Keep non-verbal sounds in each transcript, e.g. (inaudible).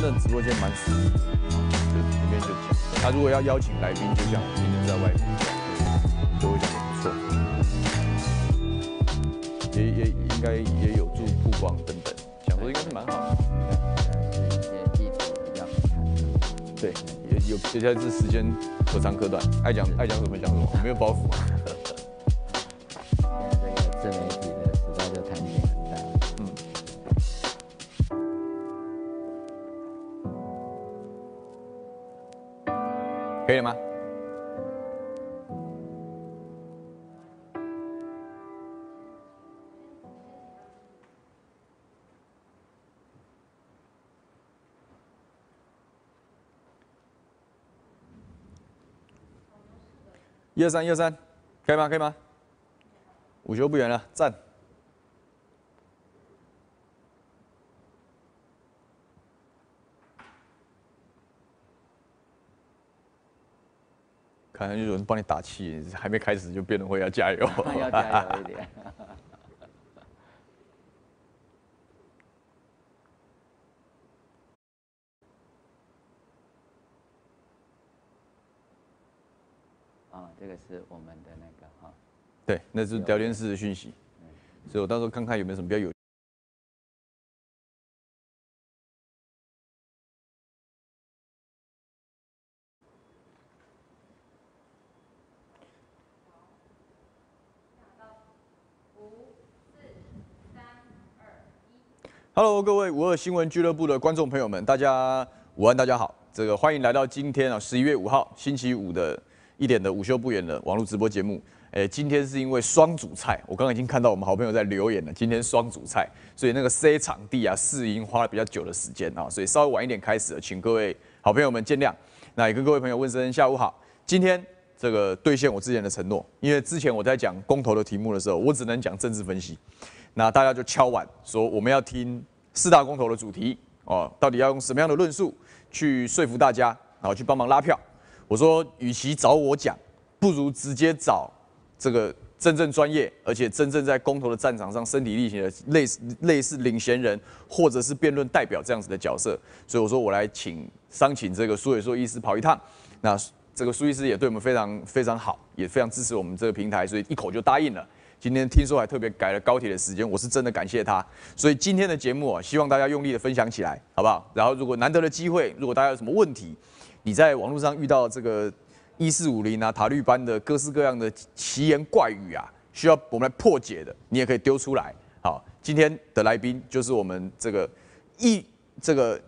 他的直播间蛮舒服，就里面就讲。他如果要邀请来宾，就这样，今天在外面讲，就会讲得不错，也也应该也有助曝光等等，讲说应该是蛮好的。对，也有接下来这时间可长可短，爱讲爱讲什么讲什么，没有包袱。一二三，一二三，可以吗？可以吗？午休不远了，赞。可能有人帮你打气，还没开始就辩论会要加油，(laughs) 要加油一点。这个是我们的那个哈。对，那是聊天室的讯息，所以我到时候看看有没有什么比较有。Hello，各位五二新闻俱乐部的观众朋友们，大家午安，大家好。这个欢迎来到今天啊，十一月五号星期五的一点的午休不远的网络直播节目。诶，今天是因为双主菜，我刚刚已经看到我们好朋友在留言了。今天双主菜，所以那个 C 场地啊试音花了比较久的时间啊，所以稍微晚一点开始了，请各位好朋友们见谅。那也跟各位朋友问声下午好。今天这个兑现我之前的承诺，因为之前我在讲公投的题目的时候，我只能讲政治分析，那大家就敲碗说我们要听。四大公投的主题哦，到底要用什么样的论述去说服大家，然后去帮忙拉票？我说，与其找我讲，不如直接找这个真正专业，而且真正在公投的战场上身体力行的类似类似领衔人，或者是辩论代表这样子的角色。所以我说，我来请商请这个苏伟硕医师跑一趟。那这个苏医师也对我们非常非常好，也非常支持我们这个平台，所以一口就答应了。今天听说还特别改了高铁的时间，我是真的感谢他。所以今天的节目啊，希望大家用力的分享起来，好不好？然后如果难得的机会，如果大家有什么问题，你在网络上遇到这个一四五零啊、塔绿班的各式各样的奇言怪语啊，需要我们来破解的，你也可以丢出来。好，今天的来宾就是我们这个一这个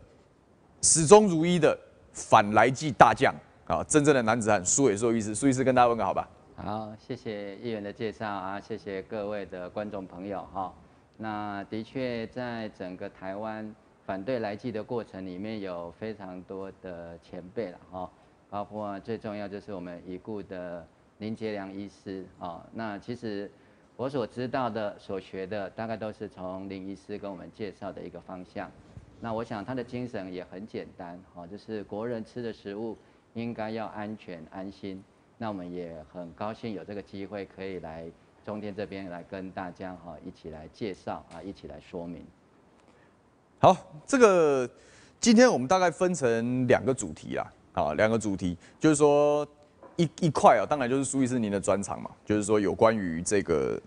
始终如一的反莱剂大将啊，真正的男子汉苏伟硕医师，苏医师跟大家问个好吧。好，谢谢议员的介绍啊，谢谢各位的观众朋友哈。那的确，在整个台湾反对莱剂的过程里面，有非常多的前辈了哈，包括最重要就是我们已故的林杰良医师啊。那其实我所知道的、所学的，大概都是从林医师跟我们介绍的一个方向。那我想他的精神也很简单哈，就是国人吃的食物应该要安全安心。那我们也很高兴有这个机会可以来中天这边来跟大家哈一起来介绍啊，一起来说明。好，这个今天我们大概分成两个主题啦，啊，两个主题就是说一一块啊，当然就是苏医师您的专长嘛，就是说有关于这个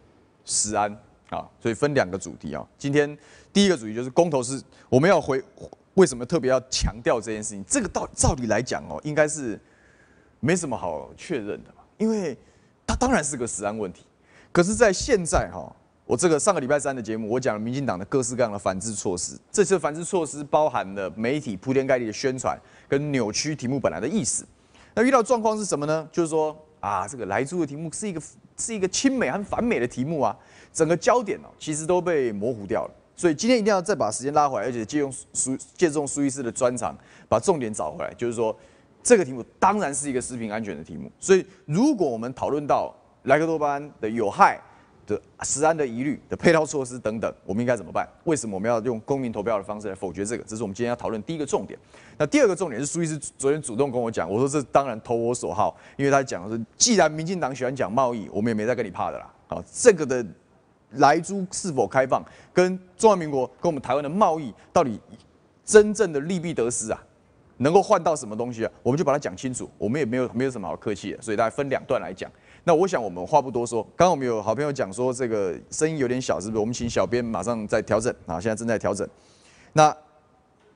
食安啊，所以分两个主题啊。今天第一个主题就是公投是我们要回，为什么特别要强调这件事情？这个道照理来讲哦，应该是。没什么好确认的嘛，因为它当然是个食安问题。可是，在现在哈，我这个上个礼拜三的节目，我讲了民进党的各式各样的反制措施。这次反制措施包含了媒体铺天盖地的宣传跟扭曲题目本来的意思。那遇到状况是什么呢？就是说啊，这个莱猪的题目是一个是一个亲美和反美的题目啊，整个焦点哦其实都被模糊掉了。所以今天一定要再把时间拉回来，而且借用苏借重苏医师的专长，把重点找回来，就是说。这个题目当然是一个食品安全的题目，所以如果我们讨论到莱克多巴胺的有害的食安的疑虑的配套措施等等，我们应该怎么办？为什么我们要用公民投票的方式来否决这个？这是我们今天要讨论第一个重点。那第二个重点是苏医师昨天主动跟我讲，我说这当然投我所好，因为他讲的是，既然民进党喜欢讲贸易，我们也没在跟你怕的啦。好，这个的莱猪是否开放，跟中华民国跟我们台湾的贸易到底真正的利弊得失啊，能够换到什么东西啊，我们就把它讲清楚。我们也没有没有什么好客气的，所以大家分两段来讲。那我想我们话不多说，刚刚我们有好朋友讲说这个声音有点小，是不是？我们请小编马上再调整啊，现在正在调整。那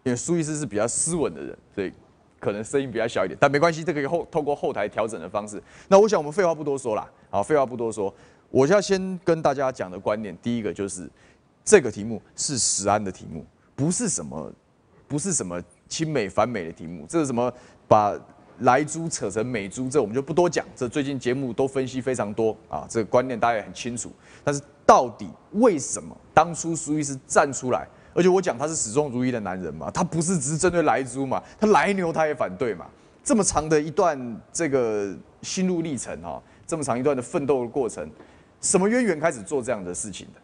因为苏医师是比较斯文的人，所以可能声音比较小一点，但没关系，这个以后透过后台调整的方式。那我想我们废话不多说啦，好，废话不多说，我要先跟大家讲的观点，第一个就是这个题目是食安的题目，不是什么不是什么亲美反美的题目，这是什么把莱猪扯成美猪，这我们就不多讲，这最近节目都分析非常多啊，这个观念大家也很清楚。但是到底为什么当初苏伊士站出来？而且我讲他是始终如一的男人嘛，他不是只是针对莱猪嘛，他莱牛他也反对嘛。这么长的一段这个心路历程哈，这么长一段的奋斗的过程，什么渊源开始做这样的事情的？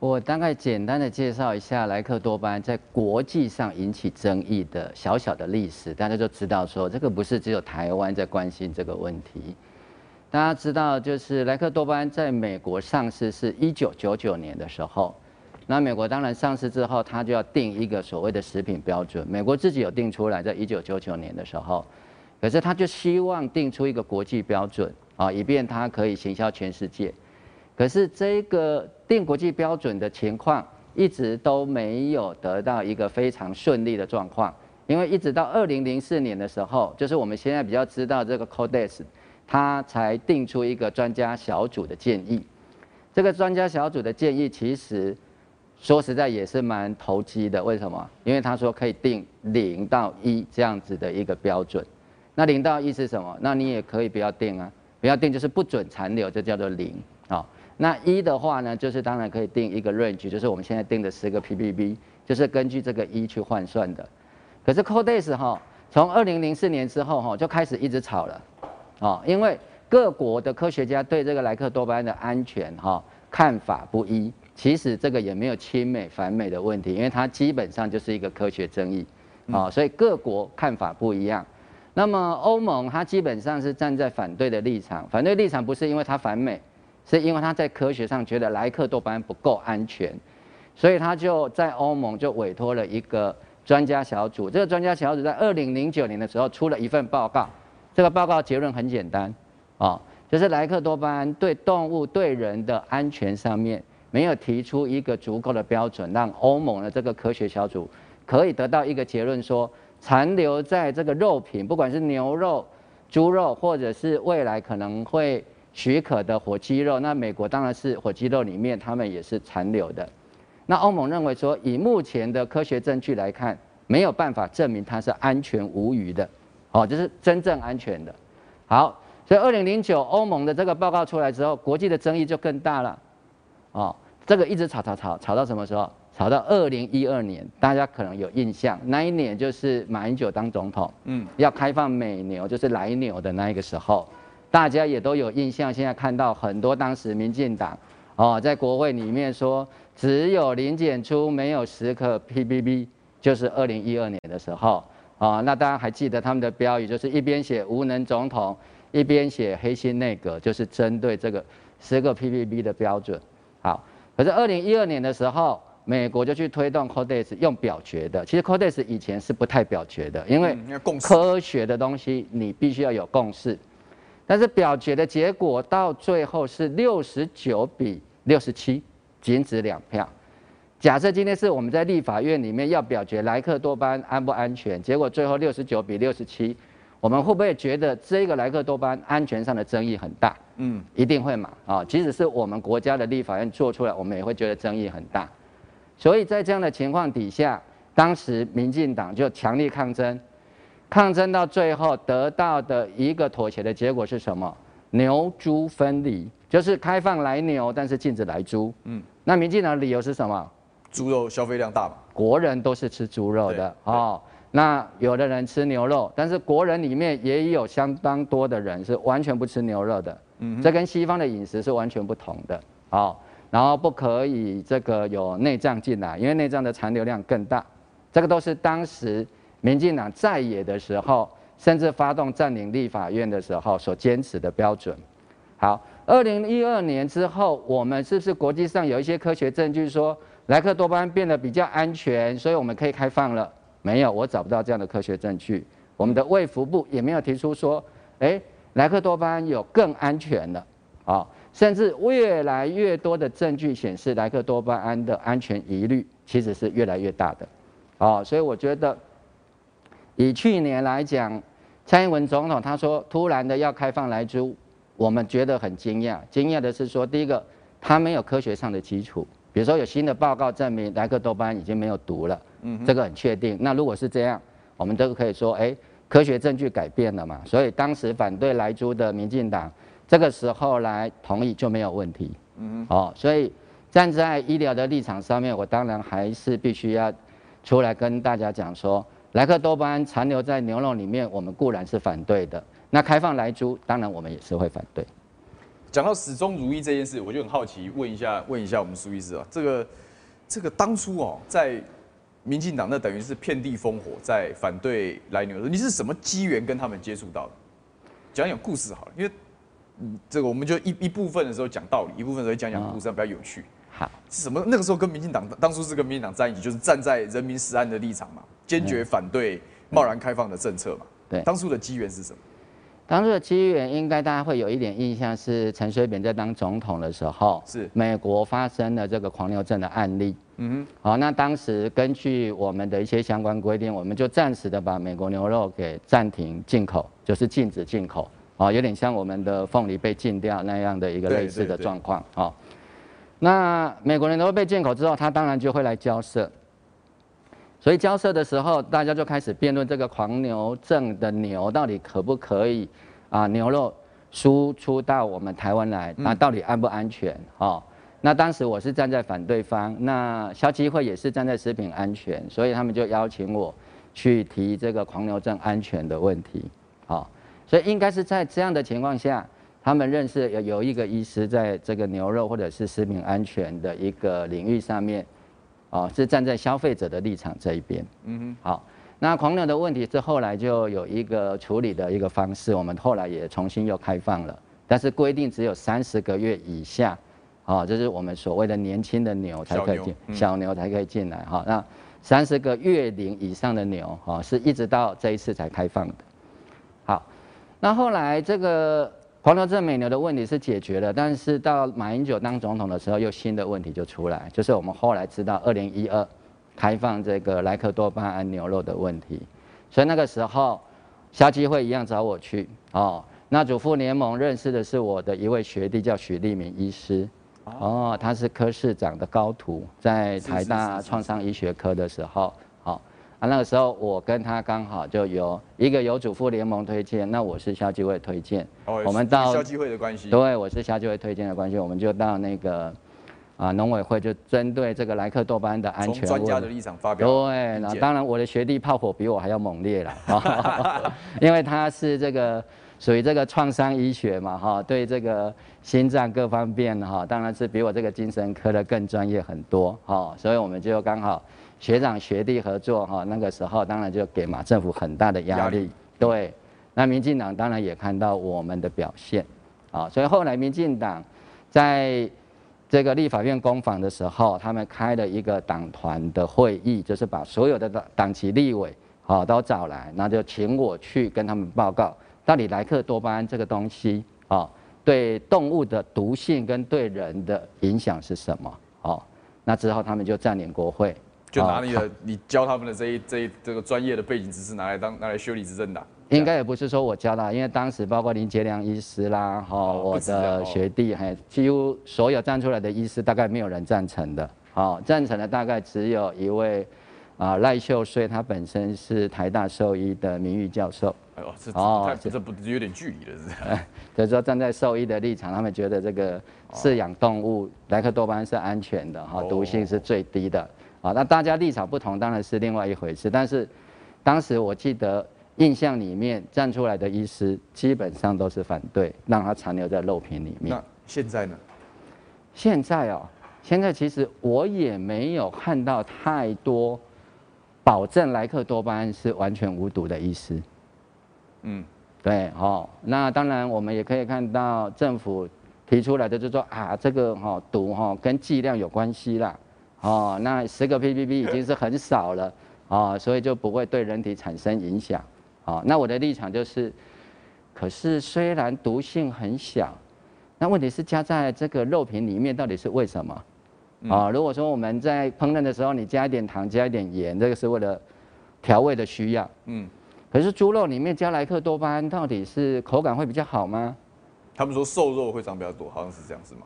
我大概简单的介绍一下莱克多巴胺在国际上引起争议的小小的历史，大家就知道说这个不是只有台湾在关心这个问题。大家知道，就是莱克多巴胺在美国上市是一九九九年的时候。那美国当然上市之后，它就要定一个所谓的食品标准。美国自己有定出来，在一九九九年的时候，可是他就希望定出一个国际标准啊，以便它可以行销全世界。可是这个定国际标准的情况一直都没有得到一个非常顺利的状况，因为一直到二零零四年的时候，就是我们现在比较知道这个 Codex，它才定出一个专家小组的建议。这个专家小组的建议其实。说实在也是蛮投机的，为什么？因为他说可以定零到一这样子的一个标准。那零到一是什么？那你也可以不要定啊，不要定就是不准残留，就叫做零。那一的话呢，就是当然可以定一个 range，就是我们现在定的十个 ppb，就是根据这个一去换算的。可是 Codex 哈，从二零零四年之后哈，就开始一直吵了啊，因为各国的科学家对这个莱克多巴胺的安全哈看法不一。其实这个也没有亲美反美的问题，因为它基本上就是一个科学争议啊，所以各国看法不一样。那么欧盟它基本上是站在反对的立场，反对立场不是因为它反美，是因为他在科学上觉得莱克多巴胺不够安全，所以他就在欧盟就委托了一个专家小组。这个专家小组在二零零九年的时候出了一份报告，这个报告结论很简单啊，就是莱克多巴胺对动物对人的安全上面。没有提出一个足够的标准，让欧盟的这个科学小组可以得到一个结论，说残留在这个肉品，不管是牛肉、猪肉，或者是未来可能会许可的火鸡肉，那美国当然是火鸡肉里面，他们也是残留的。那欧盟认为说，以目前的科学证据来看，没有办法证明它是安全无虞的，哦，就是真正安全的。好，所以二零零九欧盟的这个报告出来之后，国际的争议就更大了。哦，这个一直吵吵吵吵到什么时候？吵到二零一二年，大家可能有印象，那一年就是马英九当总统，嗯，要开放美牛，就是莱牛的那一个时候，大家也都有印象。现在看到很多当时民进党哦，在国会里面说只有零检出，没有十个 PBB，就是二零一二年的时候啊。那大家还记得他们的标语，就是一边写无能总统，一边写黑心内阁，就是针对这个十个 PBB 的标准。好，可是二零一二年的时候，美国就去推动 Codex 用表决的。其实 Codex 以前是不太表决的，因为科学的东西你必须要有共识。但是表决的结果到最后是六十九比六十七，仅止两票。假设今天是我们在立法院里面要表决莱克多巴胺安不安全，结果最后六十九比六十七。我们会不会觉得这个莱克多巴胺安全上的争议很大？嗯，一定会嘛啊！即使是我们国家的立法院做出来，我们也会觉得争议很大。所以在这样的情况底下，当时民进党就强力抗争，抗争到最后得到的一个妥协的结果是什么？牛猪分离，就是开放来牛，但是禁止来猪。嗯，那民进党的理由是什么？猪肉消费量大嘛，国人都是吃猪肉的哦。那有的人吃牛肉，但是国人里面也有相当多的人是完全不吃牛肉的，嗯，这跟西方的饮食是完全不同的，哦，然后不可以这个有内脏进来，因为内脏的残留量更大，这个都是当时民进党在野的时候，甚至发动占领立法院的时候所坚持的标准。好，二零一二年之后，我们是不是国际上有一些科学证据说莱克多巴胺变得比较安全，所以我们可以开放了。没有，我找不到这样的科学证据。我们的卫福部也没有提出说，哎，莱克多巴胺有更安全的，啊，甚至越来越多的证据显示，莱克多巴胺的安全疑虑其实是越来越大的，啊，所以我觉得，以去年来讲，蔡英文总统他说突然的要开放莱猪，我们觉得很惊讶。惊讶的是说，第一个，他没有科学上的基础。比如说有新的报告证明莱克多巴胺已经没有毒了，嗯，这个很确定。那如果是这样，我们都可以说，哎，科学证据改变了嘛。所以当时反对莱猪的民进党，这个时候来同意就没有问题，嗯，哦，所以站在医疗的立场上面，我当然还是必须要出来跟大家讲说，莱克多巴胺残留在牛肉里面，我们固然是反对的。那开放来猪，当然我们也是会反对。讲到始终如一这件事，我就很好奇，问一下，(laughs) 问一下我们苏医师啊，这个这个当初哦，在民进党那等于是遍地烽火，在反对来牛的，你是什么机缘跟他们接触到的？讲讲故事好了，因为嗯，这个我们就一一部分的时候讲道理，一部分的时候讲讲故事，比较有趣。好，是什么？那个时候跟民进党当初是跟民进党在一起，就是站在人民实案的立场嘛，坚决反对贸然开放的政策嘛。对，当初的机缘是什么？当初的机缘应该大家会有一点印象，是陈水扁在当总统的时候，是美国发生了这个狂牛症的案例。嗯哼，好，那当时根据我们的一些相关规定，我们就暂时的把美国牛肉给暂停进口，就是禁止进口。啊，有点像我们的凤梨被禁掉那样的一个类似的状况。好，那美国牛肉被进口之后，他当然就会来交涉。所以交涉的时候，大家就开始辩论这个狂牛症的牛到底可不可以啊？牛肉输出到我们台湾来，那到底安不安全？哦，那当时我是站在反对方，那消基会也是站在食品安全，所以他们就邀请我去提这个狂牛症安全的问题。好，所以应该是在这样的情况下，他们认识有有一个医师在这个牛肉或者是食品安全的一个领域上面。哦，是站在消费者的立场这一边。嗯哼。好，那狂牛的问题是后来就有一个处理的一个方式，我们后来也重新又开放了，但是规定只有三十个月以下，哦，这是我们所谓的年轻的牛才可以进，小牛，小牛才可以进来。哈，那三十个月龄以上的牛，哈，是一直到这一次才开放的。好，那后来这个。狂牛症美牛的问题是解决了，但是到马英九当总统的时候，又新的问题就出来，就是我们后来知道二零一二开放这个莱克多巴胺牛肉的问题，所以那个时候消基会一样找我去哦。那主妇联盟认识的是我的一位学弟，叫许立明医师哦，他是科室长的高徒，在台大创伤医学科的时候。啊，那个时候我跟他刚好就有一个由主妇联盟推荐，那我是消基会推荐，哦，我们到消基会的关系，对，我是消基会推荐的关系，我们就到那个啊农委会就针对这个莱克多巴胺的安全，从专家的立场发表，对，那当然我的学弟炮火比我还要猛烈了，(laughs) 因为他是这个属于这个创伤医学嘛，哈，对这个心脏各方面哈，当然是比我这个精神科的更专业很多，哈，所以我们就刚好。学长学弟合作哈，那个时候当然就给马政府很大的压力。对，那民进党当然也看到我们的表现，啊，所以后来民进党在这个立法院攻防的时候，他们开了一个党团的会议，就是把所有的党党籍立委啊都找来，那就请我去跟他们报告，到底莱克多巴胺这个东西啊，对动物的毒性跟对人的影响是什么？哦，那之后他们就占领国会。就拿你的，哦、你教他们的这一这一这个专业的背景知识拿来当拿来修理执政党，应该也不是说我教的，因为当时包括林杰良医师啦，哈、哦，我的学弟，还几乎所有站出来的医师，大概没有人赞成的，好，赞成的大概只有一位啊赖秀穗，他本身是台大兽医的名誉教授。哎呦，这哦，这不有点距离了，是吧？(laughs) 就是说站在兽医的立场，他们觉得这个饲养动物莱克多巴胺是安全的，哈，毒性是最低的。啊，那大家立场不同当然是另外一回事，但是当时我记得印象里面站出来的医师基本上都是反对让它残留在肉品里面。那现在呢？现在哦，现在其实我也没有看到太多保证莱克多巴胺是完全无毒的医师。嗯，对，哦，那当然我们也可以看到政府提出来的就是说啊，这个哈毒哈跟剂量有关系啦。哦，那十个 ppb 已经是很少了啊、哦，所以就不会对人体产生影响。啊，那我的立场就是，可是虽然毒性很小，那问题是加在这个肉品里面到底是为什么？啊，如果说我们在烹饪的时候你加一点糖，加一点盐，这个是为了调味的需要。嗯。可是猪肉里面加莱克多巴胺，到底是口感会比较好吗？他们说瘦肉会长比较多，好像是这样子吗？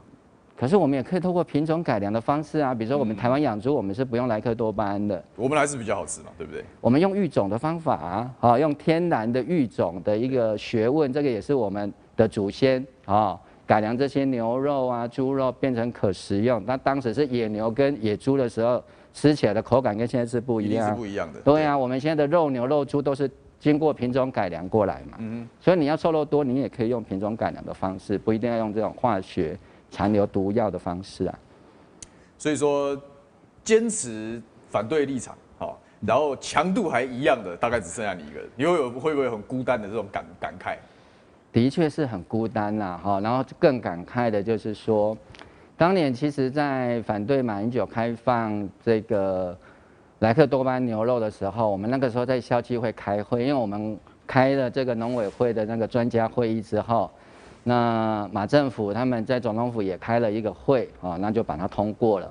可是我们也可以透过品种改良的方式啊，比如说我们台湾养猪，我们是不用莱克多巴胺的，我们还是比较好吃嘛，对不对？我们用育种的方法啊，啊，用天然的育种的一个学问，这个也是我们的祖先啊，改良这些牛肉啊、猪肉变成可食用。那当时是野牛跟野猪的时候，吃起来的口感跟现在是不一样，是不一样的。对啊，我们现在的肉牛肉猪都是。经过品种改良过来嘛，嗯，所以你要瘦肉多，你也可以用品种改良的方式，不一定要用这种化学残留毒药的方式啊。所以说，坚持反对立场，好，然后强度还一样的，大概只剩下你一个人，你会有会不会很孤单的这种感感慨？的确是很孤单呐，哈，然后更感慨的就是说，当年其实在反对马英九开放这个。莱克多巴胺牛肉的时候，我们那个时候在消基会开会，因为我们开了这个农委会的那个专家会议之后，那马政府他们在总统府也开了一个会啊，那就把它通过了。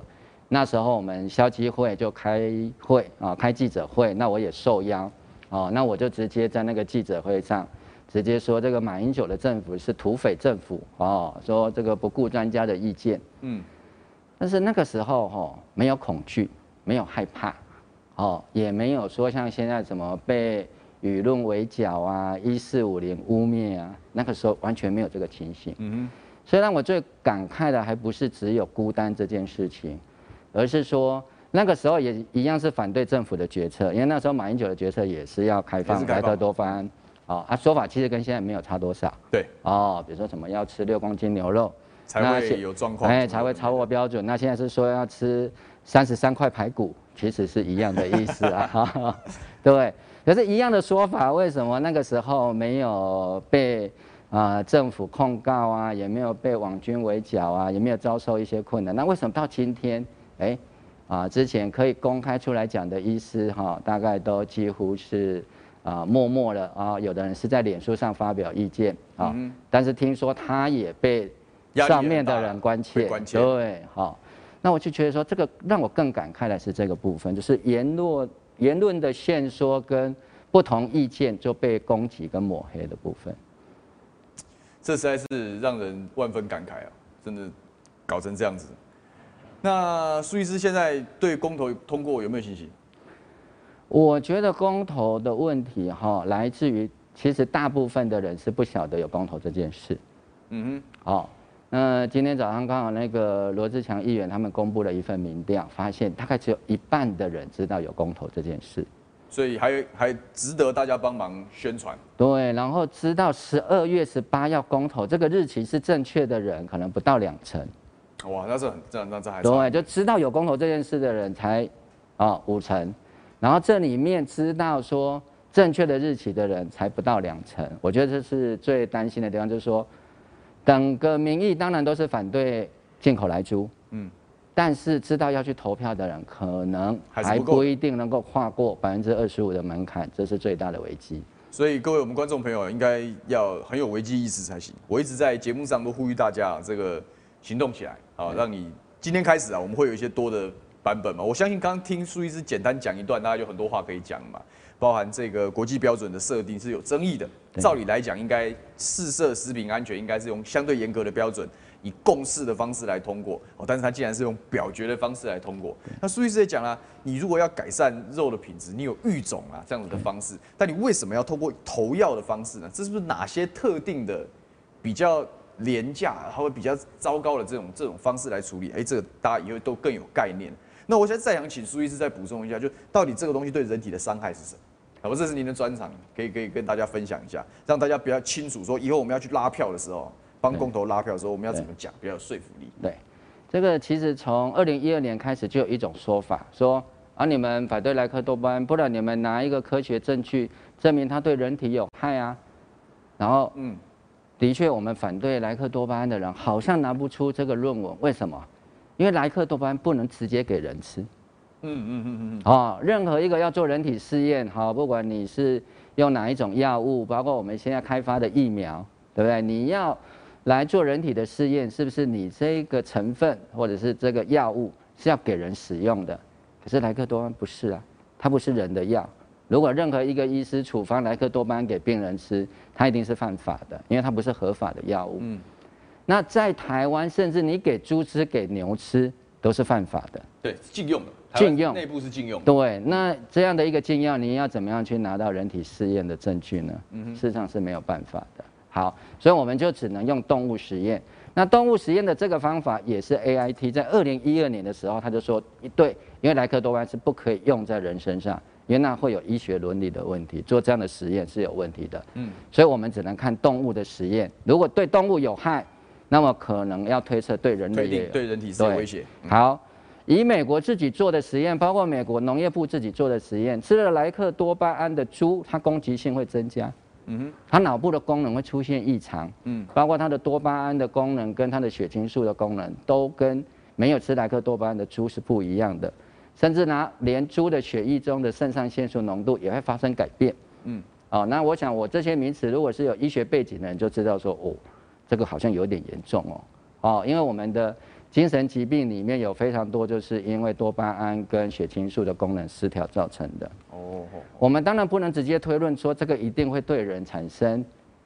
那时候我们消基会就开会啊，开记者会，那我也受邀啊，那我就直接在那个记者会上直接说，这个马英九的政府是土匪政府啊，说这个不顾专家的意见，嗯，但是那个时候哈，没有恐惧，没有害怕。哦，也没有说像现在怎么被舆论围剿啊，一四五零污蔑啊，那个时候完全没有这个情形。嗯哼，所以让我最感慨的还不是只有孤单这件事情，而是说那个时候也一样是反对政府的决策，因为那时候马英九的决策也是要开放莱特多巴胺，哦，他说法其实跟现在没有差多少。对，哦，比如说什么要吃六公斤牛肉才会有状况，哎，才会超过标准。那现在是说要吃三十三块排骨。其实是一样的意思啊，哈，(laughs) 对，可是一样的说法，为什么那个时候没有被啊、呃、政府控告啊，也没有被网军围剿啊，也没有遭受一些困难？那为什么到今天，哎，啊之前可以公开出来讲的医师哈，大概都几乎是啊默默的啊，有的人是在脸书上发表意见啊，但是听说他也被上面的人关切，对，好。那我就觉得说，这个让我更感慨的是这个部分，就是言论言论的限缩跟不同意见就被攻击跟抹黑的部分，这实在是让人万分感慨啊！真的搞成这样子。那苏医师现在对公投通过有没有信心？我觉得公投的问题哈，来自于其实大部分的人是不晓得有公投这件事。嗯哼，好。那今天早上刚好那个罗志强议员他们公布了一份民调，发现大概只有一半的人知道有公投这件事，所以还还值得大家帮忙宣传。对，然后知道十二月十八要公投这个日期是正确的人，可能不到两成。哇，那是很这那这还对，就知道有公投这件事的人才啊五成，然后这里面知道说正确的日期的人才不到两成。我觉得这是最担心的地方，就是说。整个民意当然都是反对进口来猪，嗯，但是知道要去投票的人可能还不一定能够跨过百分之二十五的门槛，这是最大的危机。所以各位我们观众朋友应该要很有危机意识才行。我一直在节目上都呼吁大家这个行动起来，啊，让你今天开始啊，我们会有一些多的版本嘛。我相信刚刚听苏医师简单讲一段，大家有很多话可以讲嘛。包含这个国际标准的设定是有争议的。照理来讲，应该试射食品安全应该是用相对严格的标准，以共识的方式来通过。哦，但是它竟然是用表决的方式来通过。那苏医师也讲了，你如果要改善肉的品质，你有育种啊这样子的方式，但你为什么要通过投药的方式呢？这是不是哪些特定的比较廉价，还会比较糟糕的这种这种方式来处理？哎，这个大家以后都更有概念。那我现在再想请苏医师再补充一下，就到底这个东西对人体的伤害是什么？好，这是您的专长，可以可以跟大家分享一下，让大家比较清楚。说以后我们要去拉票的时候，帮公投拉票的时候，我们要怎么讲比较有说服力？对，这个其实从二零一二年开始就有一种说法，说啊，你们反对莱克多巴胺，不然你们拿一个科学证据证明它对人体有害啊。然后，嗯，的确，我们反对莱克多巴胺的人好像拿不出这个论文，为什么？因为莱克多巴胺不能直接给人吃。嗯嗯嗯嗯嗯。哦，任何一个要做人体试验，好，不管你是用哪一种药物，包括我们现在开发的疫苗，对不对？你要来做人体的试验，是不是你这个成分或者是这个药物是要给人使用的？可是莱克多巴胺不是啊，它不是人的药。如果任何一个医师处方莱克多巴胺给病人吃，他一定是犯法的，因为它不是合法的药物。嗯。那在台湾，甚至你给猪吃、给牛吃，都是犯法的。对，禁用的。禁用。内部是禁用。对，那这样的一个禁药，你要怎么样去拿到人体试验的证据呢？嗯哼。事实上是没有办法的。好，所以我们就只能用动物实验。那动物实验的这个方法也是 AIT 在二零一二年的时候，他就说，对，因为莱克多巴是不可以用在人身上。因为那会有医学伦理的问题，做这样的实验是有问题的。嗯，所以我们只能看动物的实验。如果对动物有害，那么可能要推测对人类也对人体是有威胁。好，以美国自己做的实验，包括美国农业部自己做的实验，吃了莱克多巴胺的猪，它攻击性会增加。嗯哼，它脑部的功能会出现异常。嗯，包括它的多巴胺的功能跟它的血清素的功能，都跟没有吃莱克多巴胺的猪是不一样的。甚至拿连猪的血液中的肾上腺素浓度也会发生改变。嗯，哦，那我想我这些名词，如果是有医学背景的人就知道说，哦，这个好像有点严重哦。哦，因为我们的精神疾病里面有非常多，就是因为多巴胺跟血清素的功能失调造成的。哦，我们当然不能直接推论说这个一定会对人产生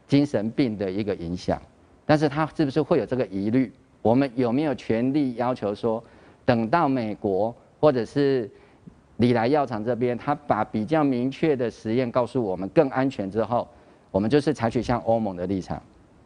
精神病的一个影响，但是它是不是会有这个疑虑？我们有没有权利要求说，等到美国？或者是礼来药厂这边，他把比较明确的实验告诉我们更安全之后，我们就是采取像欧盟的立场。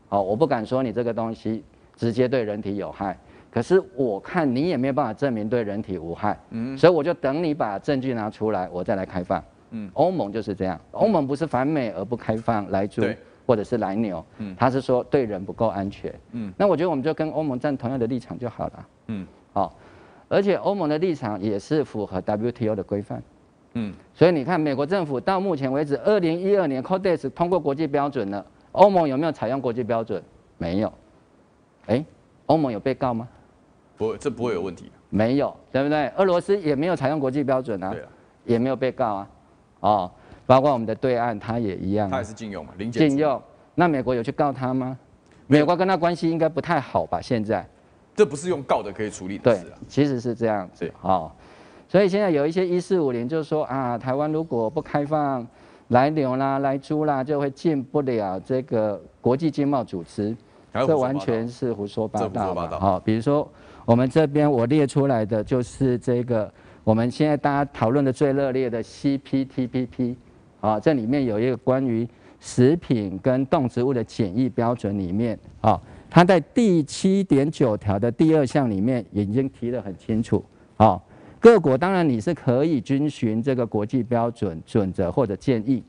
好，我不敢说你这个东西直接对人体有害，可是我看你也没有办法证明对人体无害。嗯，所以我就等你把证据拿出来，我再来开放。嗯，欧盟就是这样，欧盟不是反美而不开放来猪或者是来牛，嗯，他是说对人不够安全。嗯，那我觉得我们就跟欧盟站同样的立场就好了。嗯，好。而且欧盟的立场也是符合 WTO 的规范，嗯，所以你看，美国政府到目前为止，二零一二年 Codex 通过国际标准了，欧盟有没有采用国际标准？没有，哎，欧盟有被告吗？不，这不会有问题。没有，对不对？俄罗斯也没有采用国际标准啊，也没有被告啊，哦，包括我们的对岸，他也一样，他也是禁用嘛，零禁用。那美国有去告他吗？美国跟他关系应该不太好吧？现在。这不是用告的可以处理的对，其实是这样子啊。所以现在有一些一四五零就是说啊，台湾如果不开放来牛啦、来猪啦，就会进不了这个国际经贸组织。这完全是胡说八道。好，比如说我们这边我列出来的就是这个，我们现在大家讨论的最热烈的 CPTPP 啊，这里面有一个关于食品跟动植物的检疫标准里面啊。它在第七点九条的第二项里面已经提得很清楚，啊，各国当然你是可以遵循这个国际标准准则或者建议，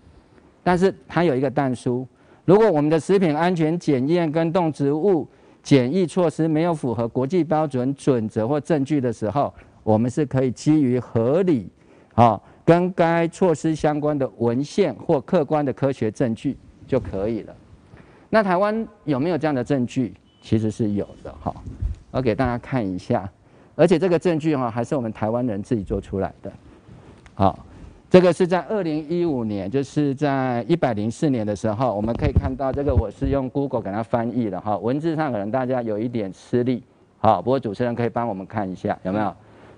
但是它有一个但书，如果我们的食品安全检验跟动植物检疫措施没有符合国际标准准则或证据的时候，我们是可以基于合理，啊，跟该措施相关的文献或客观的科学证据就可以了。那台湾有没有这样的证据？其实是有的哈，我给大家看一下，而且这个证据哈还是我们台湾人自己做出来的。好，这个是在二零一五年，就是在一百零四年的时候，我们可以看到这个我是用 Google 给它翻译的哈，文字上可能大家有一点吃力，好，不过主持人可以帮我们看一下有没有？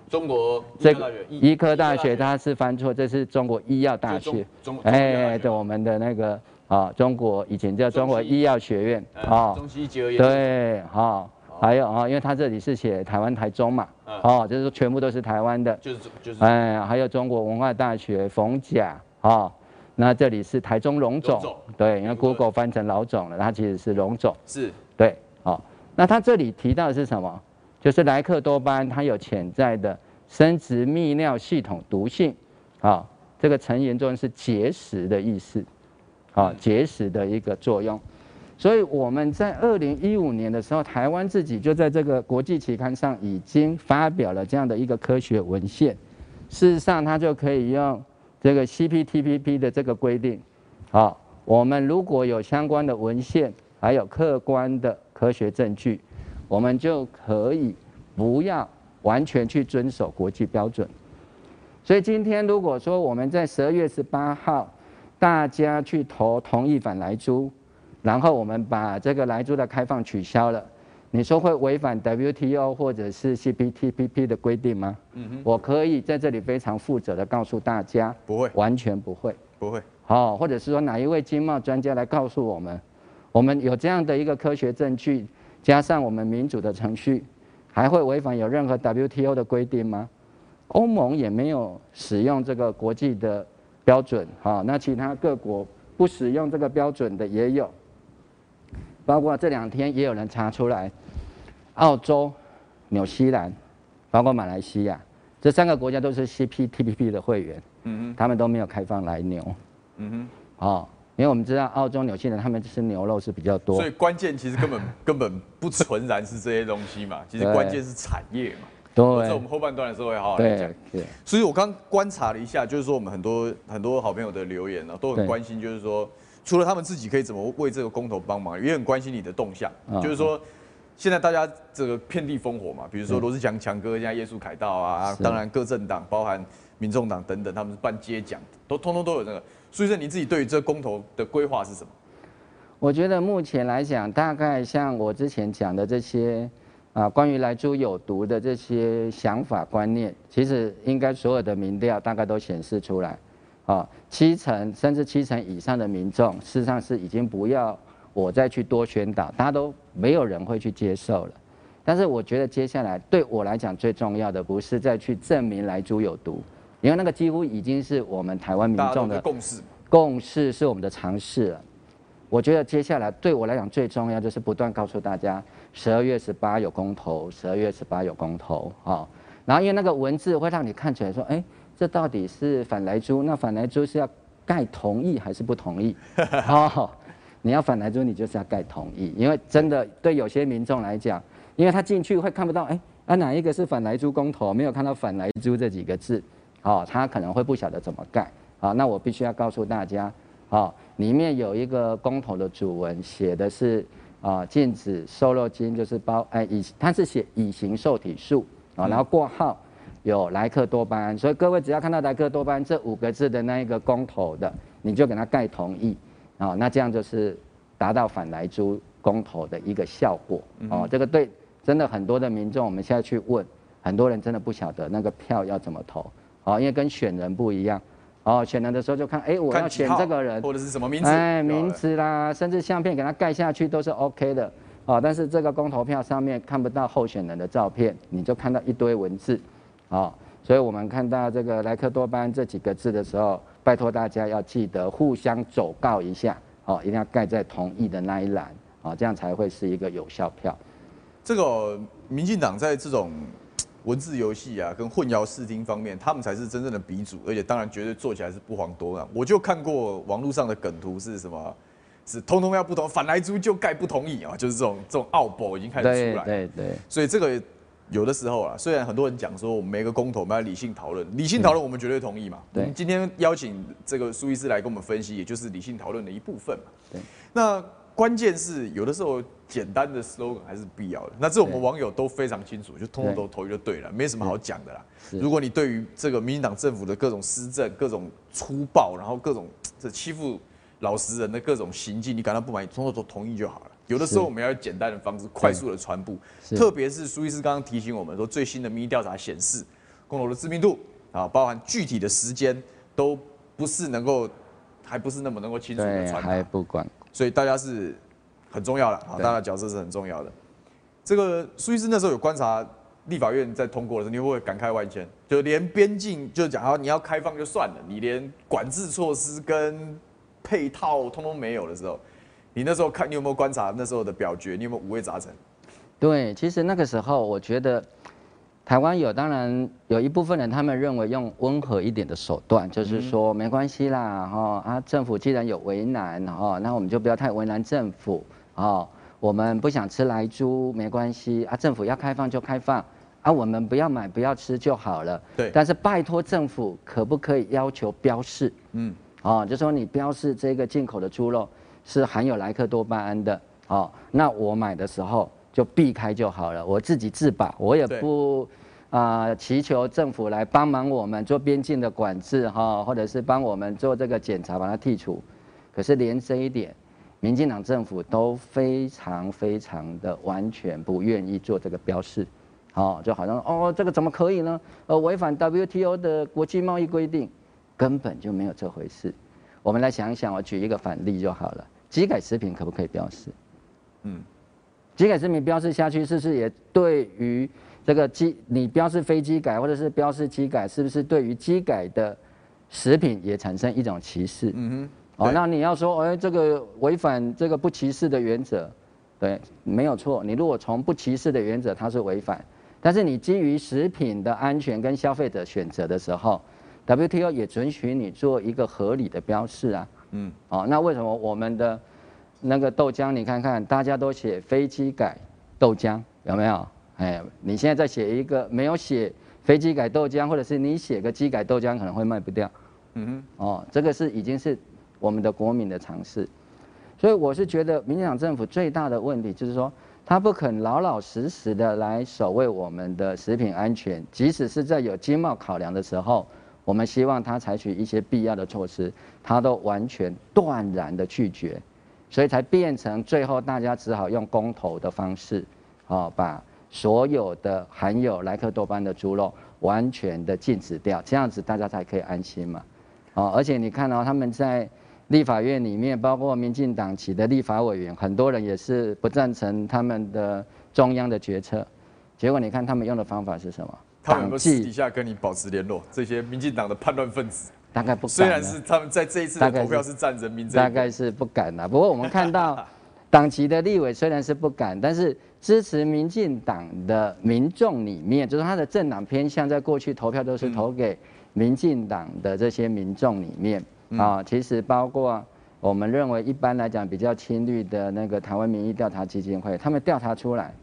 中国这个医科大学它是翻错，这是中国医药大学，哎，对我们的那个。啊，中国以前叫中国医药学院啊，中西医结合对，好，还有啊，因为它这里是写台湾台中嘛，哦，就是全部都是台湾的，就是就是，哎，还有中国文化大学冯甲哦，那这里是台中荣总，对，因为 Google 翻成老总了，它其实是荣总，是，对，好，那它这里提到的是什么？就是莱克多巴胺它有潜在的生殖泌尿系统毒性，啊，这个成言中是结石的意思。啊，结石的一个作用，所以我们在二零一五年的时候，台湾自己就在这个国际期刊上已经发表了这样的一个科学文献。事实上，它就可以用这个 CPTPP 的这个规定。好，我们如果有相关的文献，还有客观的科学证据，我们就可以不要完全去遵守国际标准。所以今天如果说我们在十二月十八号，大家去投同意反来猪，然后我们把这个莱猪的开放取消了，你说会违反 WTO 或者是 CPTPP 的规定吗？嗯哼，我可以在这里非常负责的告诉大家，不会，完全不会，不会。好，或者是说哪一位经贸专家来告诉我们，我们有这样的一个科学证据，加上我们民主的程序，还会违反有任何 WTO 的规定吗？欧盟也没有使用这个国际的标准，哈，那其他各国不使用这个标准的也有，包括这两天也有人查出来，澳洲、纽西兰，包括马来西亚，这三个国家都是 CPTPP 的会员，嗯哼，他们都没有开放来牛，嗯哼，哦，因为我们知道澳洲、纽西兰他们吃牛肉是比较多，所以关键其实根本 (laughs) 根本不纯然是这些东西嘛，其实关键是产业嘛。对，在我们后半段的时候会好好来讲。对，所以我刚观察了一下，就是说我们很多很多好朋友的留言呢，都很关心，就是说除了他们自己可以怎么为这个公投帮忙，也很关心你的动向。就是说现在大家这个遍地烽火嘛，比如说罗志强强哥现在耶稣凯道啊，当然各政党包含民众党等等，他们是办街讲，都通通都有那个。所以说你自己对于这个公投的规划是什么？我觉得目前来讲，大概像我之前讲的这些。啊，关于来猪有毒的这些想法观念，其实应该所有的民调大概都显示出来，啊，七成甚至七成以上的民众，事实上是已经不要我再去多宣导，大家都没有人会去接受了。但是我觉得接下来对我来讲最重要的，不是再去证明来猪有毒，因为那个几乎已经是我们台湾民众的共识，共识是我们的常识了。我觉得接下来对我来讲最重要就是不断告诉大家，十二月十八有公投，十二月十八有公投啊。然后因为那个文字会让你看起来说，哎，这到底是反莱猪？那反莱猪是要盖同意还是不同意？(laughs) 哦，你要反莱猪，你就是要盖同意，因为真的对有些民众来讲，因为他进去会看不到，哎，啊哪一个是反莱猪公投？没有看到反莱猪这几个字，哦，他可能会不晓得怎么盖。啊，那我必须要告诉大家。啊，里面有一个公投的主文，写的是啊，禁止瘦肉精，就是包哎乙，它是写乙型受体素啊，然后括号有莱克多巴胺，所以各位只要看到莱克多巴胺这五个字的那一个公投的，你就给他盖同意啊，那这样就是达到反莱猪公投的一个效果哦。这个对，真的很多的民众，我们现在去问，很多人真的不晓得那个票要怎么投啊，因为跟选人不一样。哦，选人的时候就看，哎，我要选这个人，或者是什么名字，哎，名字啦，甚至相片给他盖下去都是 OK 的。哦，但是这个公投票上面看不到候选人的照片，你就看到一堆文字。哦，所以我们看到这个莱克多巴胺这几个字的时候，拜托大家要记得互相走告一下。哦，一定要盖在同意的那一栏。哦，这样才会是一个有效票。这个民进党在这种。文字游戏啊，跟混淆视听方面，他们才是真正的鼻祖，而且当然绝对做起来是不遑多让。我就看过网络上的梗图是什么，是通通要不同，反来猪就盖不同意啊，就是这种这种奥博已经开始出来。对对，对。所以这个有的时候啊，虽然很多人讲说我们每个公投我们要理性讨论，理性讨论我们绝对同意嘛。对。今天邀请这个苏医师来跟我们分析，也就是理性讨论的一部分嘛。对。那。关键是有的时候简单的 slogan 还是必要的。那这我们网友都非常清楚，就通通都投就对了，没什么好讲的啦。如果你对于这个民进党政府的各种施政、各种粗暴，然后各种这欺负老实人的各种行径，你感到不满意，通通都同意就好了。有的时候我们要用简单的方式，快速的传播。特别是苏医师刚刚提醒我们说，最新的民意调查显示，公投的知名度啊，包含具体的时间，都不是能够，还不是那么能够清楚的传达。还不管。所以大家是很重要的啊，大家的角色是很重要的。这个苏医师那时候有观察立法院在通过的时候，你会不会感慨万千？就连边境就讲好你要开放就算了，你连管制措施跟配套通通没有的时候，你那时候看你有没有观察那时候的表决？你有没有五味杂陈？对，其实那个时候我觉得。台湾有，当然有一部分人，他们认为用温和一点的手段，就是说没关系啦，哈啊，政府既然有为难，哈，那我们就不要太为难政府，哦，我们不想吃莱猪没关系啊，政府要开放就开放，啊，我们不要买不要吃就好了。对。但是拜托政府，可不可以要求标示？嗯。哦，就说你标示这个进口的猪肉是含有莱克多巴胺的，哦，那我买的时候。就避开就好了，我自己自保，我也不，啊，祈求政府来帮忙我们做边境的管制哈，或者是帮我们做这个检查，把它剔除。可是连这一点，民进党政府都非常非常的完全不愿意做这个标示，哦，就好像哦，这个怎么可以呢？呃，违反 WTO 的国际贸易规定，根本就没有这回事。我们来想一想，我举一个反例就好了，基改食品可不可以标示？嗯，基改食品标示下去，是不是也对于？这个基你标示非基改或者是标示基改，是不是对于基改的食品也产生一种歧视？嗯哼。哦，那你要说，哎，这个违反这个不歧视的原则，对，没有错。你如果从不歧视的原则，它是违反，但是你基于食品的安全跟消费者选择的时候，WTO 也准许你做一个合理的标示啊。嗯。哦，那为什么我们的那个豆浆，你看看大家都写飞机改豆浆，有没有？哎，你现在再写一个没有写飞机改豆浆，或者是你写个机改豆浆，可能会卖不掉。嗯哼，哦，这个是已经是我们的国民的尝试，所以我是觉得民进党政府最大的问题就是说，他不肯老老实实的来守卫我们的食品安全，即使是在有经贸考量的时候，我们希望他采取一些必要的措施，他都完全断然的拒绝，所以才变成最后大家只好用公投的方式，哦，把。所有的含有莱克多巴胺的猪肉完全的禁止掉，这样子大家才可以安心嘛。哦，而且你看到他们在立法院里面，包括民进党籍的立法委员，很多人也是不赞成他们的中央的决策。结果你看他们用的方法是什么？他们有没有私底下跟你保持联络？这些民进党的叛乱分子大概不敢。虽然是他们在这一次的投票是站人民，大概是不敢的。不过我们看到 (laughs) 党籍的立委虽然是不敢，但是。支持民进党的民众里面，就是他的政党偏向，在过去投票都是投给民进党的这些民众里面啊，其实包括我们认为一般来讲比较亲绿的那个台湾民意调查基金会，他们调查出来，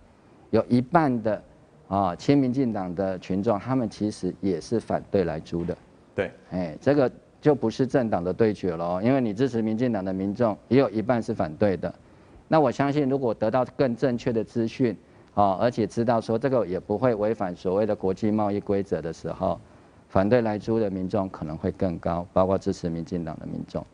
有一半的啊亲民进党的群众，他们其实也是反对来租的。对，哎，这个就不是政党的对决了，因为你支持民进党的民众也有一半是反对的。那我相信，如果得到更正确的资讯，啊，而且知道说这个也不会违反所谓的国际贸易规则的时候，反对来租的民众可能会更高，包括支持民进党的民众。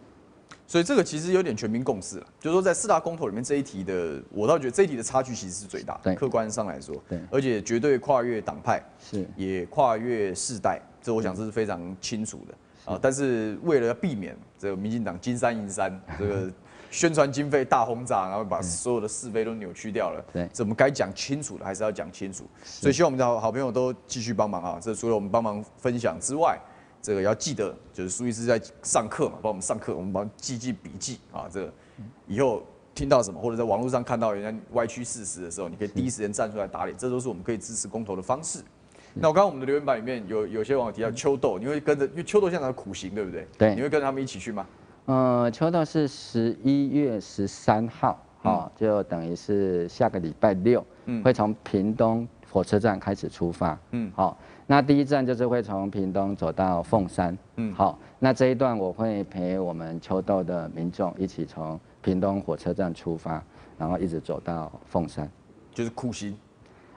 所以这个其实有点全民共识了，就是说在四大公投里面这一题的，我倒觉得这一题的差距其实是最大的，对，客观上来说，对，而且绝对跨越党派，是，也跨越世代，这我想这是非常清楚的啊。但是为了要避免这个民进党金山银山这个。(laughs) 宣传经费大轰炸，然后把所有的是非都扭曲掉了。对，怎么该讲清楚的还是要讲清楚。所以希望我们的好好朋友都继续帮忙啊！这除了我们帮忙分享之外，这个要记得，就是苏医师在上课嘛，帮我们上课，我们帮记记笔记啊。这个以后听到什么，或者在网络上看到人家歪曲事实的时候，你可以第一时间站出来打脸，这都是我们可以支持公投的方式。那我刚刚我们的留言板里面有有些网友提到秋豆，你会跟着，因为秋豆现在的苦行，对不对？对，你会跟着他们一起去吗？呃，秋豆是十一月十三号，哦，就等于是下个礼拜六，嗯，会从屏东火车站开始出发，嗯，好，那第一站就是会从屏东走到凤山，嗯，好，那这一段我会陪我们秋豆的民众一起从屏东火车站出发，然后一直走到凤山，就是苦行。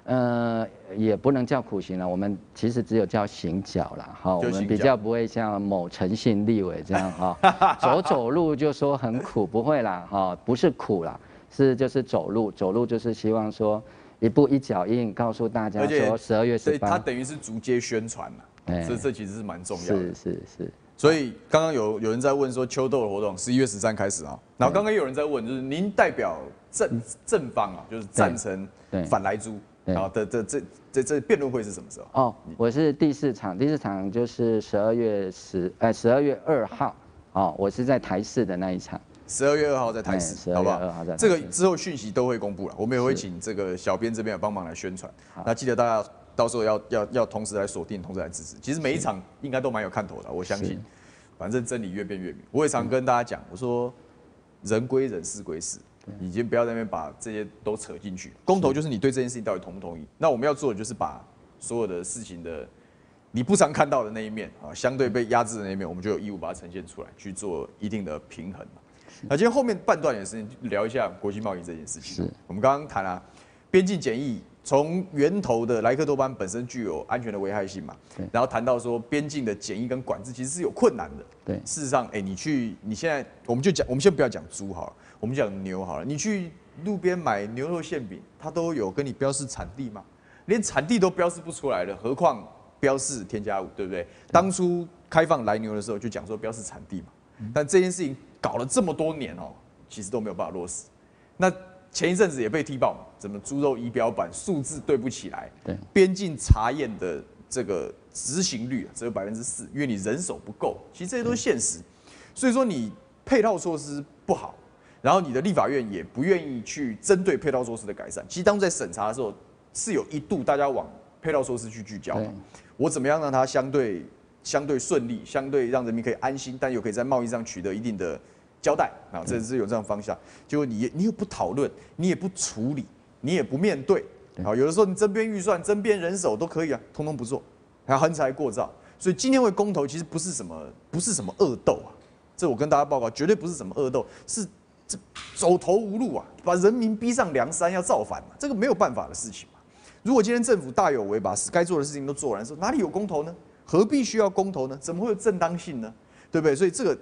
呃，也不能叫苦行了，我们其实只有叫行脚了，哈，我们比较不会像某诚信立委这样哈，(laughs) 走走路就说很苦，不会啦，哈，不是苦啦，是就是走路，走路就是希望说一步一脚印，告诉大家说十二月十八，他等于是逐街宣传嘛，这这其实是蛮重要的，是是是，所以刚刚有有人在问说秋豆的活动十一月十三开始啊，然后刚刚有人在问，就是您代表正正方啊，就是赞成反莱猪。好的，这这这这辩论会是什么时候？哦，我是第四场，第四场就是十二月十，哎，十二月二号，哦，我是在台视的那一场。十二月二号在台视，好不好？这个之后讯息都会公布了，我们也会请这个小编这边帮忙来宣传。那记得大家到时候要要要同时来锁定，同时来支持。其实每一场应该都蛮有看头的，我相信。反正真理越辩越明。我也常跟大家讲，我说人归人，事归事。已经不要在那边把这些都扯进去。公投就是你对这件事情到底同不同意？那我们要做的就是把所有的事情的你不常看到的那一面啊，相对被压制的那一面，我们就有义务把它呈现出来，去做一定的平衡。那今天后面半段也是聊一下国际贸易这件事情。是我们刚刚谈了边境检疫从源头的莱克多巴胺本身具有安全的危害性嘛，对然后谈到说边境的检疫跟管制其实是有困难的。对，事实上，哎、欸，你去你现在我们就讲，我们先不要讲猪好了，我们讲牛好了。你去路边买牛肉馅饼，它都有跟你标示产地吗？连产地都标示不出来了，何况标示添加物，对不对？对当初开放来牛的时候就讲说标示产地嘛，嗯、但这件事情搞了这么多年哦、喔，其实都没有办法落实。那前一阵子也被踢爆嘛，怎么猪肉仪表板数字对不起来？对，边境查验的这个执行率只有百分之四，因为你人手不够。其实这些都是现实，所以说你配套措施不好，然后你的立法院也不愿意去针对配套措施的改善。其实当在审查的时候，是有一度大家往配套措施去聚焦嘛。我怎么样让它相对相对顺利，相对让人民可以安心，但又可以在贸易上取得一定的。交代啊，这是有这样方向。结果你你又不讨论，你也不处理，你也不面对。啊，有的时候你增编预算、增编人手都可以啊，通通不做，还横财过造。所以今天会公投，其实不是什么不是什么恶斗啊。这我跟大家报告，绝对不是什么恶斗，是这走投无路啊，把人民逼上梁山要造反嘛，这个没有办法的事情嘛。如果今天政府大有为，把该做的事情都做完的时候，哪里有公投呢？何必需要公投呢？怎么会有正当性呢？对不对？所以这个。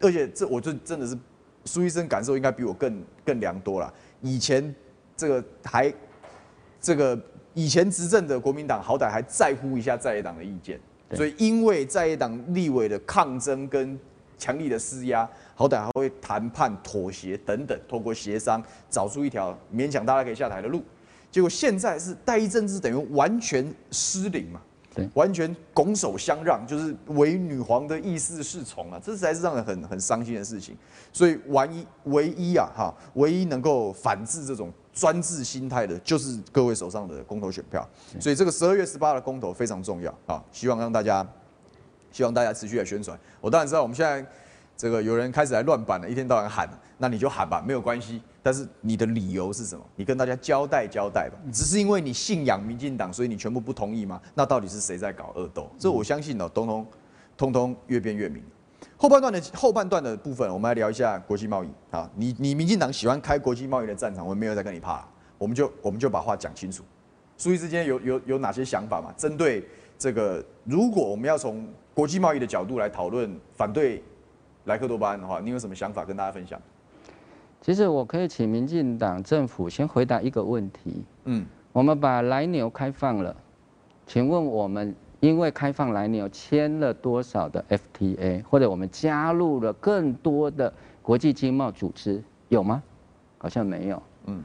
而且这我就真的是苏医生感受应该比我更更良多了。以前这个还这个以前执政的国民党好歹还在乎一下在野党的意见，所以因为在野党立委的抗争跟强力的施压，好歹还会谈判妥协等等，透过协商找出一条勉强大家可以下台的路。结果现在是代议政治等于完全失灵嘛。完全拱手相让，就是唯女皇的意思是从啊，这才是让人很很伤心的事情。所以唯一唯一啊哈，唯一能够反制这种专制心态的，就是各位手上的公投选票。所以这个十二月十八的公投非常重要啊，希望让大家，希望大家持续来宣传。我当然知道我们现在这个有人开始来乱版了，一天到晚喊，那你就喊吧，没有关系。但是你的理由是什么？你跟大家交代交代吧。只是因为你信仰民进党，所以你全部不同意吗？那到底是谁在搞恶斗？这我相信呢，通通通通越辩越明。后半段的后半段的部分，我们来聊一下国际贸易啊。你你民进党喜欢开国际贸易的战场，我们没有在跟你怕，我们就我们就把话讲清楚。苏医师之间有有有哪些想法吗？针对这个，如果我们要从国际贸易的角度来讨论反对莱克多巴胺的话，你有什么想法跟大家分享？其实我可以请民进党政府先回答一个问题。嗯，我们把来牛开放了，请问我们因为开放来牛签了多少的 FTA，或者我们加入了更多的国际经贸组织，有吗？好像没有。嗯，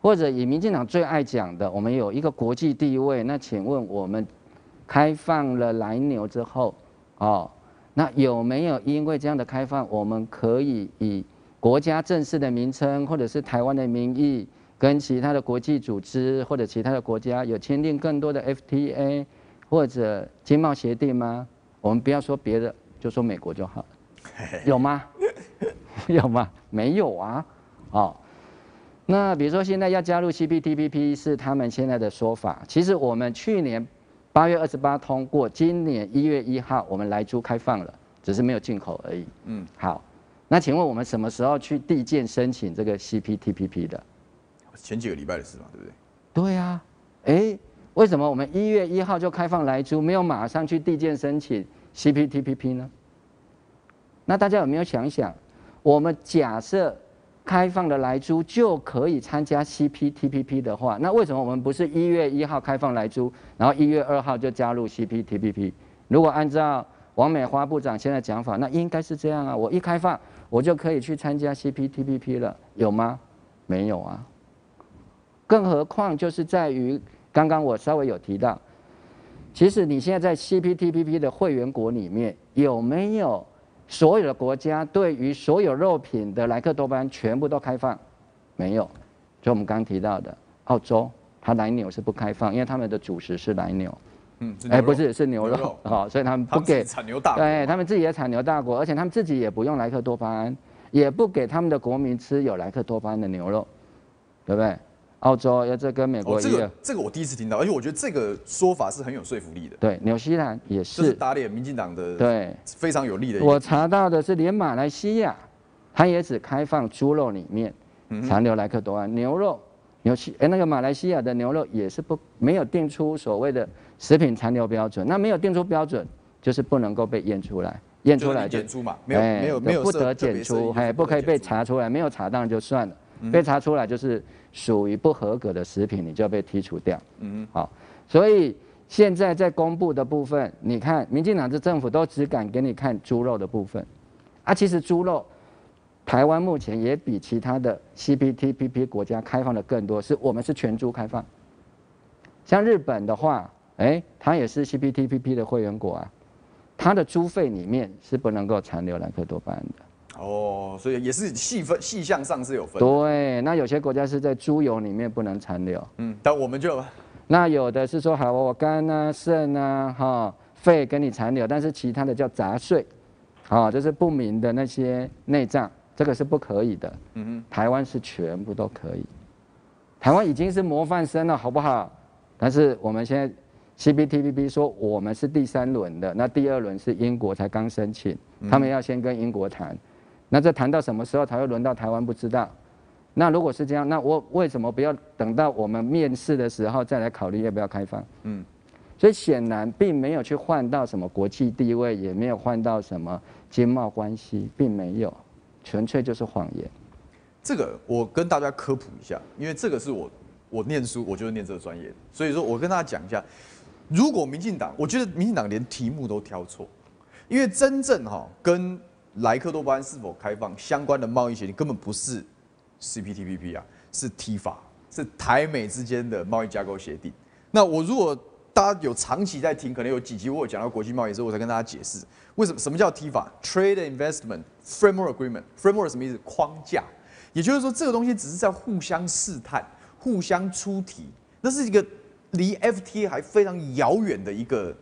或者以民进党最爱讲的，我们有一个国际地位，那请问我们开放了来牛之后，哦，那有没有因为这样的开放，我们可以以国家正式的名称，或者是台湾的名义，跟其他的国际组织或者其他的国家有签订更多的 FTA 或者经贸协定吗？我们不要说别的，就说美国就好了。(laughs) 有吗？(laughs) 有吗？没有啊。哦，那比如说现在要加入 CPTPP 是他们现在的说法。其实我们去年八月二十八通过，今年一月一号我们莱猪开放了，只是没有进口而已。嗯，好。那请问我们什么时候去递件申请这个 CPTPP 的？前几个礼拜的事嘛，对不对？对呀，哎，为什么我们一月一号就开放来租，没有马上去递件申请 CPTPP 呢？那大家有没有想想，我们假设开放的来租就可以参加 CPTPP 的话，那为什么我们不是一月一号开放来租，然后一月二号就加入 CPTPP？如果按照王美花部长现在讲法，那应该是这样啊，我一开放。我就可以去参加 CPTPP 了，有吗？没有啊。更何况就是在于刚刚我稍微有提到，其实你现在在 CPTPP 的会员国里面，有没有所有的国家对于所有肉品的莱克多巴胺全部都开放？没有。就我们刚刚提到的澳洲，它来牛是不开放，因为他们的主食是来牛。嗯，哎，不是，是牛肉，(laughs) 好，所以他们不给产牛大国，对，他们自己也产牛大国，而且他们自己也不用莱克多巴胺，也不给他们的国民吃有莱克多巴胺的牛肉，对不对？澳洲要这跟美国一样，这个这个我第一次听到，而且我觉得这个说法是很有说服力的。对，纽西兰也是，是打脸民进党的，对，非常有利的。我查到的是，连马来西亚，它也只开放猪肉里面残留莱克多巴胺，牛肉纽西哎那个马来西亚的牛肉也是不没有定出所谓的食品残留标准，那没有定出标准，就是不能够被验出来，验出来就检出嘛，没有没有没有不得检出，还不可以被查出来，没有查当然就算了，被查出来就是属于不合格的食品，你就要被剔除掉。嗯好，所以现在在公布的部分，你看民进党的政府都只敢给你看猪肉的部分，啊，其实猪肉。台湾目前也比其他的 CPTPP 国家开放的更多，是我们是全猪开放。像日本的话，哎，它也是 CPTPP 的会员国啊，它的猪肺里面是不能够残留莱克多巴胺的。哦，所以也是细分细项上是有分。对，那有些国家是在猪油里面不能残留。嗯，但我们就，那有的是说，好，我肝啊、肾啊、哈、肺给你残留，但是其他的叫杂碎，啊，就是不明的那些内脏。这个是不可以的，嗯哼，台湾是全部都可以，台湾已经是模范生了，好不好？但是我们现在 CPTPP 说我们是第三轮的，那第二轮是英国才刚申请，他们要先跟英国谈，那这谈到什么时候才会轮到台湾不知道。那如果是这样，那我为什么不要等到我们面试的时候再来考虑要不要开放？嗯，所以显然并没有去换到什么国际地位，也没有换到什么经贸关系，并没有。纯粹就是谎言。这个我跟大家科普一下，因为这个是我我念书，我就是念这个专业，所以说我跟大家讲一下，如果民进党，我觉得民进党连题目都挑错，因为真正哈跟莱克多巴胺是否开放相关的贸易协定根本不是 CPTPP 啊，是 T 法是台美之间的贸易架构协定。那我如果大家有长期在听，可能有几集我有讲到国际贸易之后，我才跟大家解释为什么什么叫 T 法？Trade Investment Framework Agreement。Framework 什么意思？框架。也就是说，这个东西只是在互相试探、互相出题，那是一个离 FTA 还非常遥远的一个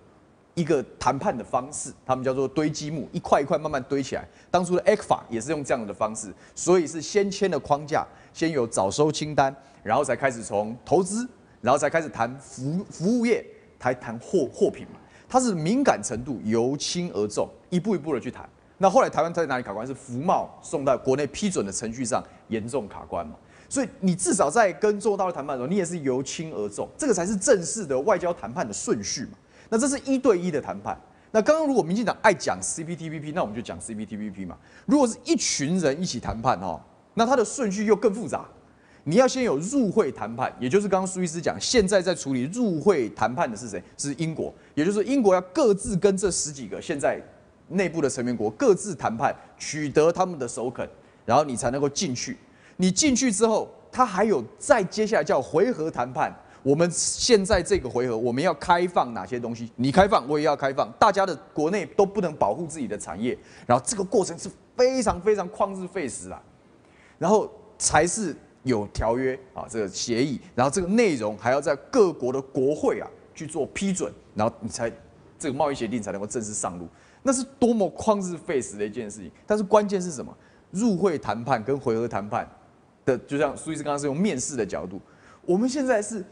一个谈判的方式。他们叫做堆积木，一块一块慢慢堆起来。当初的 ECFA 也是用这样的方式，所以是先签了框架，先有早收清单，然后才开始从投资，然后才开始谈服服务业。才谈货货品嘛，它是敏感程度由轻而重，一步一步的去谈。那后来台湾在哪里卡关？是服贸送到国内批准的程序上严重卡关嘛。所以你至少在跟中国大陆谈判的时候，你也是由轻而重，这个才是正式的外交谈判的顺序嘛。那这是一对一的谈判。那刚刚如果民进党爱讲 CPTPP，那我们就讲 CPTPP 嘛。如果是一群人一起谈判哈，那它的顺序又更复杂。你要先有入会谈判，也就是刚刚苏医师讲，现在在处理入会谈判的是谁？是英国，也就是英国要各自跟这十几个现在内部的成员国各自谈判，取得他们的首肯，然后你才能够进去。你进去之后，他还有再接下来叫回合谈判。我们现在这个回合，我们要开放哪些东西？你开放，我也要开放，大家的国内都不能保护自己的产业，然后这个过程是非常非常旷日费时啊，然后才是。有条约啊，这个协议，然后这个内容还要在各国的国会啊去做批准，然后你才这个贸易协定才能够正式上路，那是多么旷日费时的一件事情。但是关键是什么？入会谈判跟回合谈判的，就像苏医师刚刚是用面试的角度，我们现在是，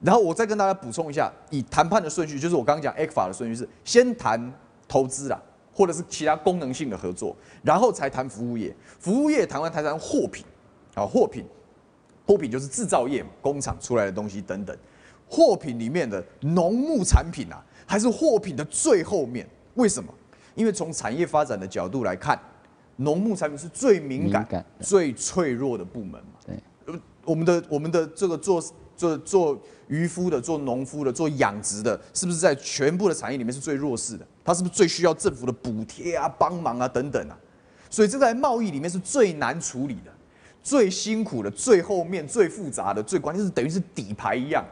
然后我再跟大家补充一下，以谈判的顺序，就是我刚刚讲 ECFA 的顺序是先谈投资啦，或者是其他功能性的合作，然后才谈服务业，服务业谈完才谈货品，啊货品。货品就是制造业嘛，工厂出来的东西等等。货品里面的农牧产品啊，还是货品的最后面。为什么？因为从产业发展的角度来看，农牧产品是最敏感、敏感最脆弱的部门嘛。对，我们的我们的这个做做做渔夫的、做农夫的、做养殖的，是不是在全部的产业里面是最弱势的？它是不是最需要政府的补贴啊、帮忙啊等等啊？所以这在贸易里面是最难处理的。最辛苦的、最后面、最复杂的、最关键是等于是底牌一样。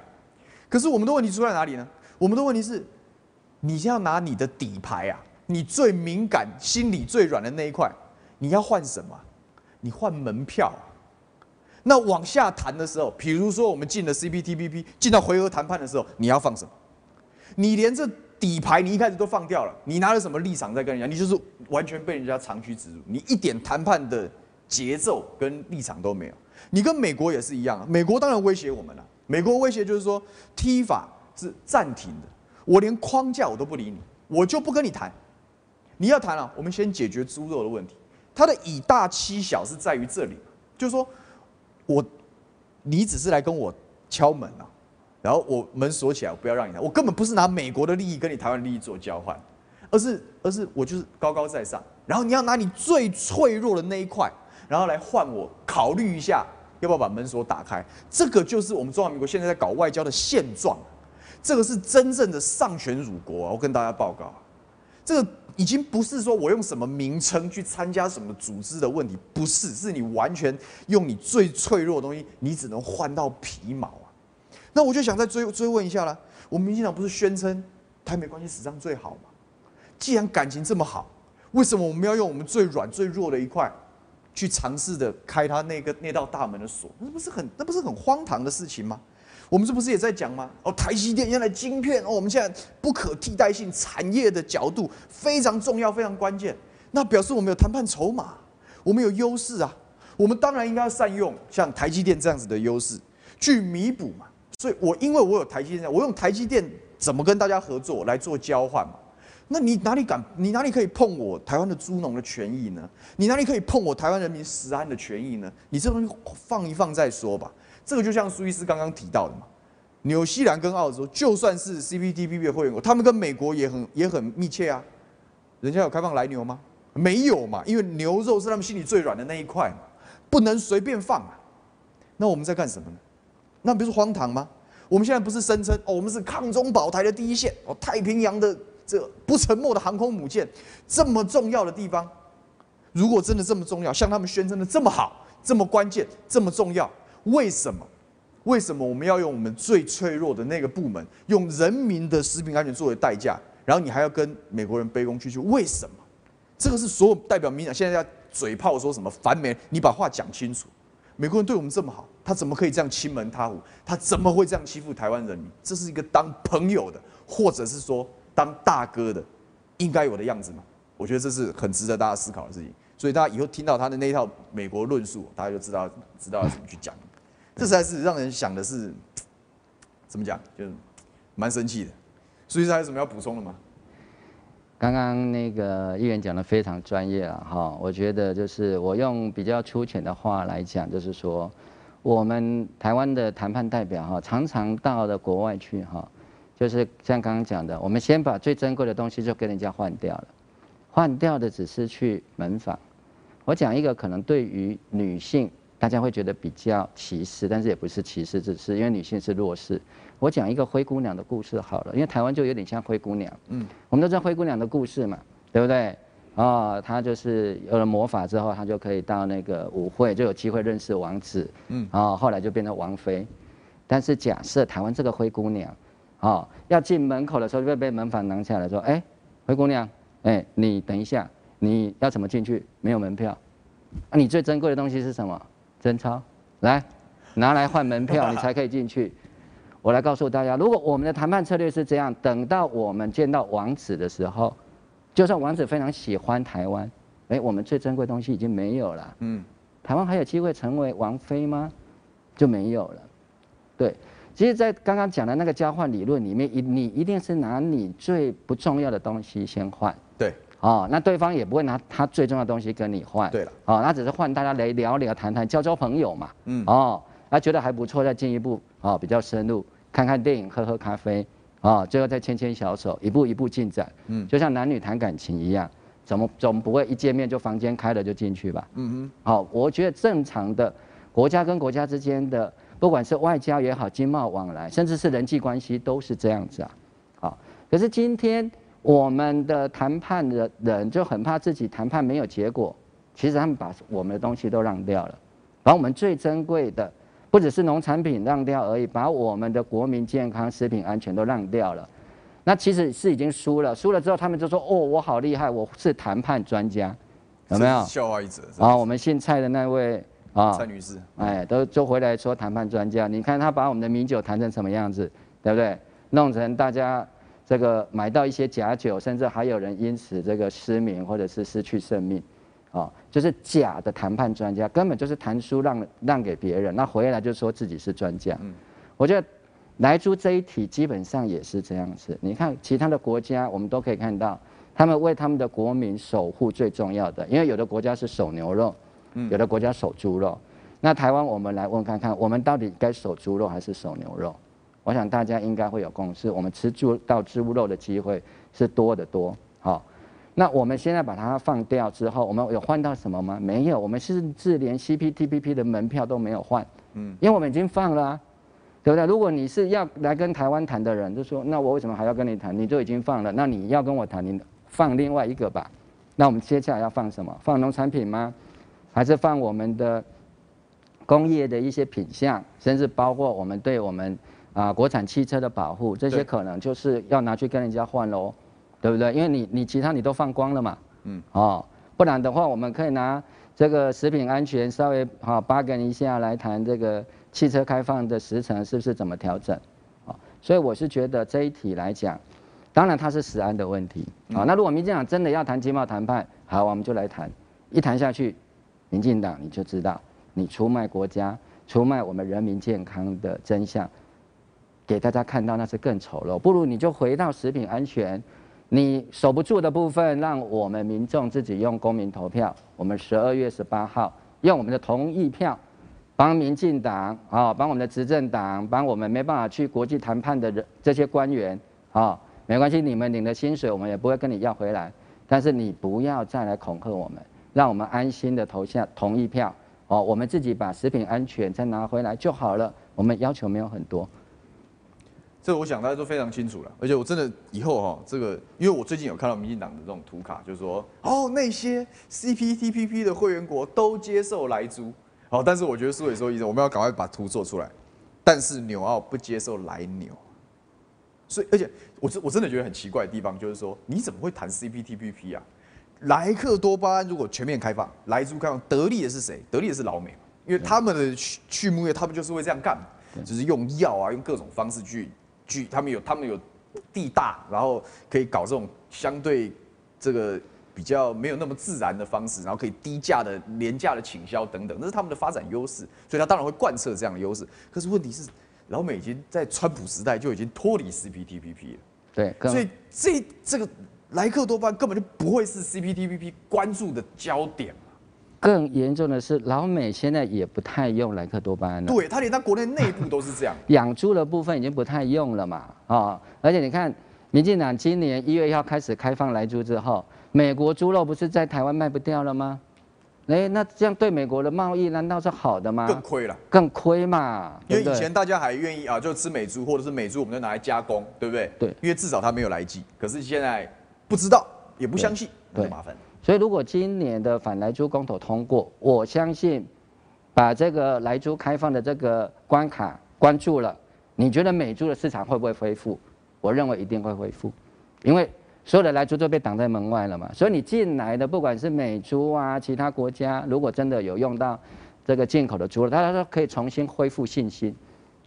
可是我们的问题出在哪里呢？我们的问题是，你要拿你的底牌啊，你最敏感、心里最软的那一块，你要换什么？你换门票。那往下谈的时候，比如说我们进了 CPTPP，进到回合谈判的时候，你要放什么？你连这底牌你一开始都放掉了，你拿了什么立场在跟人家？你就是完全被人家长驱直入，你一点谈判的。节奏跟立场都没有，你跟美国也是一样。美国当然威胁我们了，美国威胁就是说踢法是暂停的，我连框架我都不理你，我就不跟你谈。你要谈了，我们先解决猪肉的问题。它的以大欺小是在于这里，就是说我你只是来跟我敲门啊，然后我门锁起来，我不要让你来。我根本不是拿美国的利益跟你台湾利益做交换，而是而是我就是高高在上，然后你要拿你最脆弱的那一块，然后来换我考虑一下要不要把门锁打开。这个就是我们中华民国现在在搞外交的现状，这个是真正的丧权辱国啊！我跟大家报告，这个。已经不是说我用什么名称去参加什么组织的问题，不是，是你完全用你最脆弱的东西，你只能换到皮毛啊。那我就想再追追问一下了，我们民进党不是宣称台美关系史上最好吗？既然感情这么好，为什么我们要用我们最软最弱的一块去尝试的开他那个那道大门的锁？那不是很那不是很荒唐的事情吗？我们这不是也在讲吗？哦，台积电现在晶片哦，我们现在不可替代性产业的角度非常重要，非常关键。那表示我们有谈判筹码，我们有优势啊。我们当然应该要善用像台积电这样子的优势去弥补嘛。所以我因为我有台积电，我用台积电怎么跟大家合作来做交换嘛？那你哪里敢？你哪里可以碰我台湾的猪农的权益呢？你哪里可以碰我台湾人民食安的权益呢？你这东西放一放再说吧。这个就像苏伊士刚刚提到的嘛，纽西兰跟澳洲就算是 CPTPP 的会员国，他们跟美国也很也很密切啊。人家有开放来牛吗？没有嘛，因为牛肉是他们心里最软的那一块嘛，不能随便放啊。那我们在干什么呢？那不是荒唐吗？我们现在不是声称哦，我们是抗中保台的第一线哦，太平洋的这不沉没的航空母舰，这么重要的地方，如果真的这么重要，像他们宣称的这么好，这么关键，这么重要。为什么？为什么我们要用我们最脆弱的那个部门，用人民的食品安全作为代价，然后你还要跟美国人卑躬屈膝？为什么？这个是所有代表民党现在要嘴炮说什么反美？你把话讲清楚。美国人对我们这么好，他怎么可以这样欺门踏户？他怎么会这样欺负台湾人民？这是一个当朋友的，或者是说当大哥的应该有的样子嘛？我觉得这是很值得大家思考的事情。所以大家以后听到他的那一套美国论述，大家就知道知道要怎么去讲。这才是让人想的是，怎么讲，就是蛮生气的。所以还有什么要补充的吗？刚刚那个议员讲的非常专业了哈，我觉得就是我用比较粗浅的话来讲，就是说我们台湾的谈判代表哈，常常到了国外去哈，就是像刚刚讲的，我们先把最珍贵的东西就跟人家换掉了，换掉的只是去门房。我讲一个可能对于女性。大家会觉得比较歧视，但是也不是歧视，只是因为女性是弱势。我讲一个灰姑娘的故事好了，因为台湾就有点像灰姑娘。嗯，我们都知道灰姑娘的故事嘛，对不对？哦，她就是有了魔法之后，她就可以到那个舞会，就有机会认识王子。嗯，然后后来就变成王妃。但是假设台湾这个灰姑娘，哦，要进门口的时候就会被门房拦下来说：“哎，灰姑娘，哎，你等一下，你要怎么进去？没有门票。啊，你最珍贵的东西是什么？”真钞，来，拿来换门票，(laughs) 你才可以进去。我来告诉大家，如果我们的谈判策略是这样，等到我们见到王子的时候，就算王子非常喜欢台湾，哎，我们最珍贵的东西已经没有了。嗯，台湾还有机会成为王妃吗？就没有了。对，其实，在刚刚讲的那个交换理论里面，一你一定是拿你最不重要的东西先换。对。哦，那对方也不会拿他最重要的东西跟你换。对了，哦，那只是换大家来聊聊、谈谈、交交朋友嘛。嗯。哦，那觉得还不错，再进一步，哦，比较深入，看看电影，喝喝咖啡，哦，最后再牵牵小手，一步一步进展。嗯。就像男女谈感情一样，怎么总不会一见面就房间开了就进去吧？嗯哼。好，我觉得正常的国家跟国家之间的，不管是外交也好，经贸往来，甚至是人际关系，都是这样子啊。好，可是今天。我们的谈判的人就很怕自己谈判没有结果，其实他们把我们的东西都让掉了，把我们最珍贵的不只是农产品让掉而已，把我们的国民健康、食品安全都让掉了。那其实是已经输了，输了之后他们就说：“哦，我好厉害，我是谈判专家，有没有？”笑话一则啊！我们姓蔡的那位啊，蔡女士，哎，都就回来说谈判专家。你看他把我们的米酒谈成什么样子，对不对？弄成大家。这个买到一些假酒，甚至还有人因此这个失明或者是失去生命，啊，就是假的谈判专家，根本就是谈书让让给别人，那回来就说自己是专家。嗯，我觉得莱猪这一题基本上也是这样子。你看其他的国家，我们都可以看到，他们为他们的国民守护最重要的，因为有的国家是守牛肉，有的国家守猪肉。那台湾我们来问看看，我们到底该守猪肉还是守牛肉？我想大家应该会有共识，我们吃猪到猪肉的机会是多得多。好，那我们现在把它放掉之后，我们有换到什么吗？没有，我们甚至连 CPTPP 的门票都没有换。嗯，因为我们已经放了啊，对不对？如果你是要来跟台湾谈的人，就说那我为什么还要跟你谈？你就已经放了，那你要跟我谈，你放另外一个吧。那我们接下来要放什么？放农产品吗？还是放我们的工业的一些品相，甚至包括我们对我们啊国产汽车的保护，这些可能就是要拿去跟人家换喽，对不对？因为你你其他你都放光了嘛，嗯，哦，不然的话，我们可以拿这个食品安全稍微好 bargain 一下来谈这个汽车开放的时程是不是怎么调整，啊，所以我是觉得这一题来讲。当然，它是食安的问题啊。那如果民进党真的要谈经贸谈判，好，我们就来谈。一谈下去，民进党你就知道，你出卖国家、出卖我们人民健康的真相，给大家看到那是更丑陋。不如你就回到食品安全，你守不住的部分，让我们民众自己用公民投票。我们十二月十八号用我们的同意票，帮民进党啊，帮我们的执政党，帮我们没办法去国际谈判的人这些官员啊。没关系，你们领的薪水我们也不会跟你要回来，但是你不要再来恐吓我们，让我们安心的投下同意票哦，我们自己把食品安全再拿回来就好了。我们要求没有很多，这我想大家都非常清楚了。而且我真的以后哈，这个因为我最近有看到民进党的这种图卡，就是说哦，那些 CPTPP 的会员国都接受莱猪，好，但是我觉得苏伟说医生，我们要赶快把图做出来，但是纽澳不接受莱纽。所以，而且我真我真的觉得很奇怪的地方，就是说，你怎么会谈 CPTPP 啊？莱克多巴胺如果全面开放，莱猪开放，得利的是谁？得利的是老美，因为他们的畜畜牧业，他们就是会这样干，就是用药啊，用各种方式去去，他们有他们有地大，然后可以搞这种相对这个比较没有那么自然的方式，然后可以低价的廉价的倾销等等，那是他们的发展优势，所以他当然会贯彻这样的优势。可是问题是。老美已经在川普时代就已经脱离 CPTPP 了，对，所以这这个莱克多巴根本就不会是 CPTPP 关注的焦点。更严重的是，老美现在也不太用莱克多巴胺了。对，他连他国内内部都是这样。(laughs) 养猪的部分已经不太用了嘛，啊，而且你看，民进党今年一月一号开始开放来猪之后，美国猪肉不是在台湾卖不掉了吗？哎，那这样对美国的贸易难道是好的吗？更亏了，更亏嘛。因为以前大家还愿意啊，就吃美猪，或者是美猪我们就拿来加工，对不对？对。因为至少它没有来剂。可是现在不知道，也不相信，那就麻烦。所以如果今年的反莱猪公投通过，我相信把这个莱猪开放的这个关卡关住了，你觉得美猪的市场会不会恢复？我认为一定会恢复，因为。所有的莱猪都被挡在门外了嘛，所以你进来的不管是美猪啊，其他国家如果真的有用到这个进口的猪了，大家都可以重新恢复信心，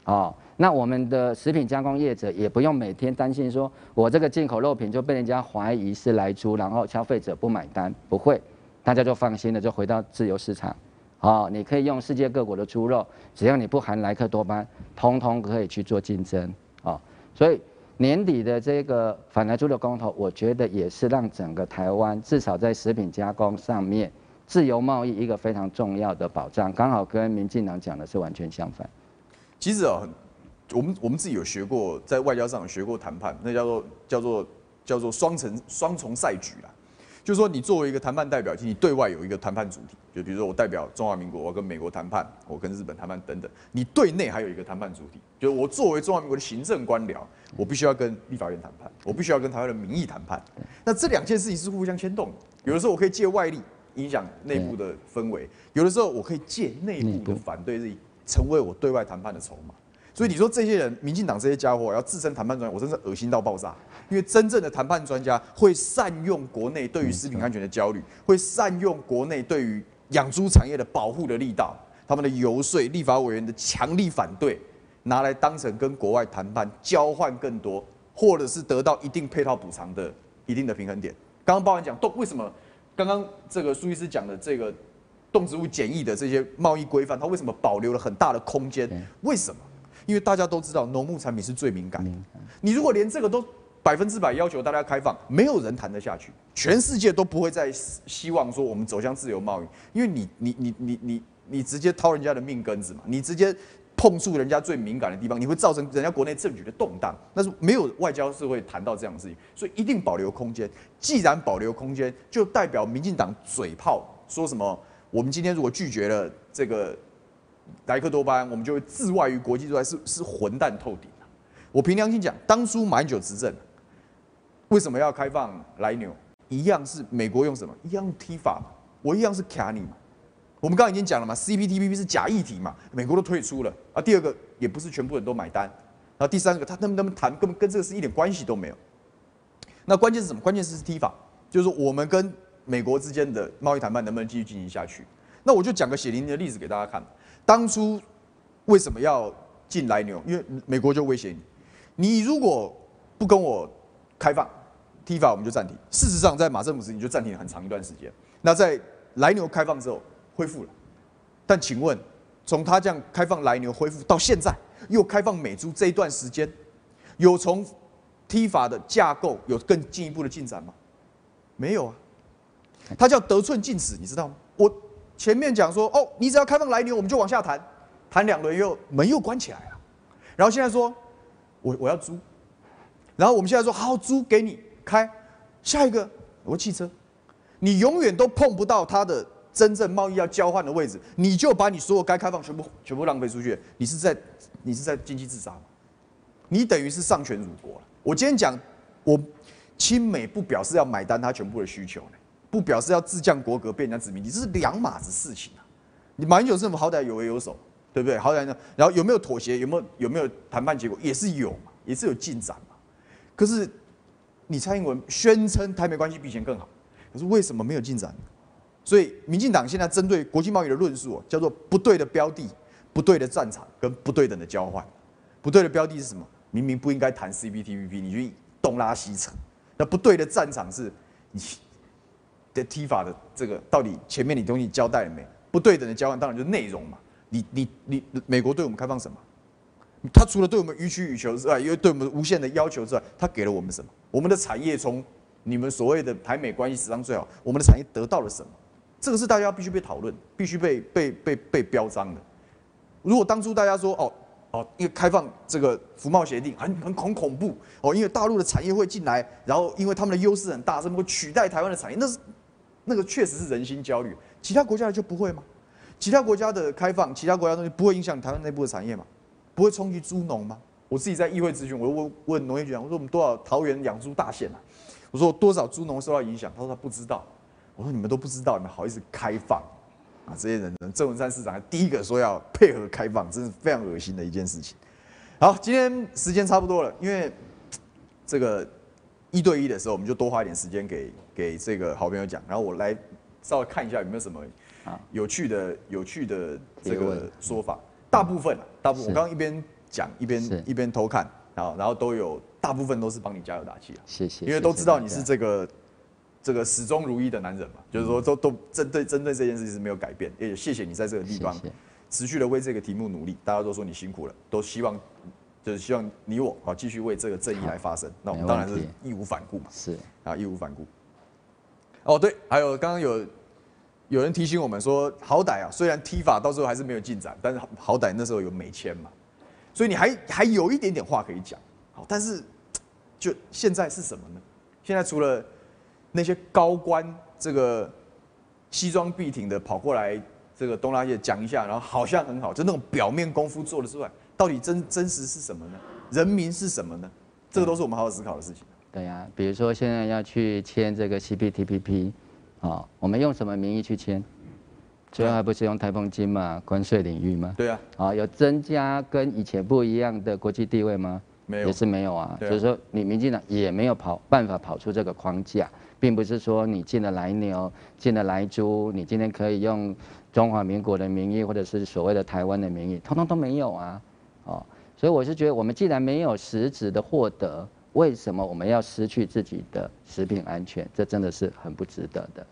哦，那我们的食品加工业者也不用每天担心说我这个进口肉品就被人家怀疑是来猪，然后消费者不买单，不会，大家就放心的就回到自由市场，哦，你可以用世界各国的猪肉，只要你不含莱克多巴，通通可以去做竞争，哦，所以。年底的这个反来猪的公投，我觉得也是让整个台湾至少在食品加工上面自由贸易一个非常重要的保障，刚好跟民进党讲的是完全相反。其实哦，我们我们自己有学过，在外交上有学过谈判，那叫做叫做叫做双层双重赛局啦。就是说，你作为一个谈判代表，其实你对外有一个谈判主体，就比如说我代表中华民国，我跟美国谈判，我跟日本谈判等等。你对内还有一个谈判主体，就是我作为中华民国的行政官僚，我必须要跟立法院谈判，我必须要跟台湾的民意谈判。那这两件事情是互相牵动的。有的时候我可以借外力影响内部的氛围，有的时候我可以借内部的反对力成为我对外谈判的筹码。所以你说这些人，民进党这些家伙要自称谈判专家，我真是恶心到爆炸。因为真正的谈判专家会善用国内对于食品安全的焦虑，会善用国内对于养猪产业的保护的力道，他们的游说、立法委员的强力反对，拿来当成跟国外谈判交换更多，或者是得到一定配套补偿的一定的平衡点。刚刚包含讲动为什么？刚刚这个苏医师讲的这个动植物检疫的这些贸易规范，它为什么保留了很大的空间？为什么？因为大家都知道农牧产品是最敏感的，你如果连这个都百分之百要求大家开放，没有人谈得下去，全世界都不会再希望说我们走向自由贸易，因为你你你你你你直接掏人家的命根子嘛，你直接碰触人家最敏感的地方，你会造成人家国内政局的动荡。但是没有外交是会谈到这样的事情，所以一定保留空间。既然保留空间，就代表民进党嘴炮说什么？我们今天如果拒绝了这个莱克多巴胺，我们就会自外于国际之外，是是混蛋透顶。我凭良心讲，当初马英九执政，为什么要开放来牛？一样是美国用什么？一样用 TIFA 嘛，我一样是卡你。我们刚刚已经讲了嘛，CPTPP 是假议题嘛，美国都退出了啊。第二个也不是全部人都买单，然后第三个他能不能谈，根本跟这个是一点关系都没有。那关键是什么？关键是是 TIFA，就是我们跟美国之间的贸易谈判能不能继续进行下去？那我就讲个血淋淋的例子给大家看，当初为什么要禁莱牛？因为美国就威胁你。你如果不跟我开放 T 法我们就暂停。事实上，在马政府时期就暂停了很长一段时间。那在来牛开放之后恢复了，但请问，从他这样开放来牛恢复到现在又开放美猪这一段时间，有从 T 法的架构有更进一步的进展吗？没有啊，他叫得寸进尺，你知道吗？我前面讲说，哦，你只要开放来牛，我们就往下谈，谈两轮又门又关起来了，然后现在说。我我要租，然后我们现在说好，租给你开，下一个我汽车，你永远都碰不到它的真正贸易要交换的位置，你就把你所有该开放全部全部浪费出去，你是在你是在经济自杀吗？你等于是丧权辱国了。我今天讲，我亲美不表示要买单它全部的需求，不表示要自降国格变人家子民，你这是两码子事情啊！你马英九政府好歹有为有守。对不对？好歹呢，然后有没有妥协？有没有有没有谈判结果？也是有嘛，也是有进展嘛。可是你蔡英文宣称台美关系比以前更好，可是为什么没有进展？所以民进党现在针对国际贸易的论述叫做不对的标的、不对的战场跟不对等的交换。不对的标的是什么？明明不应该谈 CPTPP，你就东拉西扯。那不对的战场是你的 TIFA 的这个到底前面你东西交代了没？不对等的交换当然就是内容嘛。你你你，美国对我们开放什么？他除了对我们予取予求之外，因为对我们无限的要求之外，他给了我们什么？我们的产业从你们所谓的台美关系史上最好，我们的产业得到了什么？这个是大家必须被讨论、必须被被被被标章的。如果当初大家说哦哦，因为开放这个服贸协定很很很恐怖哦，因为大陆的产业会进来，然后因为他们的优势很大，什么会取代台湾的产业？那是那个确实是人心焦虑，其他国家的就不会吗？其他国家的开放，其他国家的东西不会影响台湾内部的产业吗？不会冲击猪农吗？我自己在议会咨询，我问问农业局长，我说我们多少桃园养猪大县啊？我说多少猪农受到影响？他说他不知道。我说你们都不知道，你们好意思开放啊？这些人，郑文山市长第一个说要配合开放，真是非常恶心的一件事情。好，今天时间差不多了，因为这个一对一的时候，我们就多花一点时间给给这个好朋友讲，然后我来稍微看一下有没有什么。有趣的有趣的这个说法，大部分大部分我刚刚一边讲一边一边偷看，然后然后都有大部分都是帮你加油打气啊，谢谢，因为都知道你是这个这个始终如一的男人嘛，就是说都都针对针对这件事情是没有改变，也谢谢你在这个地方持续的为这个题目努力，大家都说你辛苦了，都希望就是希望你我啊继续为这个正义来发声，那我们当然是义无反顾嘛，是。啊义无反顾。哦对，还有刚刚有。有人提醒我们说，好歹啊，虽然踢法到时候还是没有进展，但是好歹那时候有美签嘛，所以你还还有一点点话可以讲。好，但是就现在是什么呢？现在除了那些高官这个西装笔挺的跑过来，这个东拉西讲一下，然后好像很好，就那种表面功夫做的之外，到底真真实是什么呢？人民是什么呢？这个都是我们好好思考的事情。对呀、啊，比如说现在要去签这个 CPTPP。啊，我们用什么名义去签？最后还不是用台澎金嘛，关税领域吗？对啊。啊，有增加跟以前不一样的国际地位吗？没有，也是没有啊。就是说，你民进党也没有跑办法跑出这个框架，并不是说你进了来牛、进了来猪，你今天可以用中华民国的名义，或者是所谓的台湾的名义，通通都没有啊。哦，所以我是觉得，我们既然没有实质的获得。为什么我们要失去自己的食品安全？这真的是很不值得的。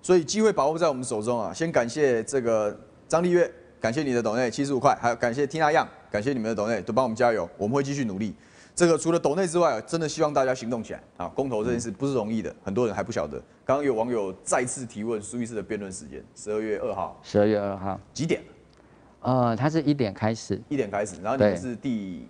所以机会把握在我们手中啊！先感谢这个张丽月，感谢你的抖内七十五块，还有感谢 Tina Yang，感谢你们的抖内，都帮我们加油，我们会继续努力。这个除了抖内之外，真的希望大家行动起来啊！公投这件事不是容易的，很多人还不晓得。刚刚有网友再次提问苏医师的辩论时间，十二月二号。十二月二号几点？呃，他是一点开始。一点开始，然后你们是第？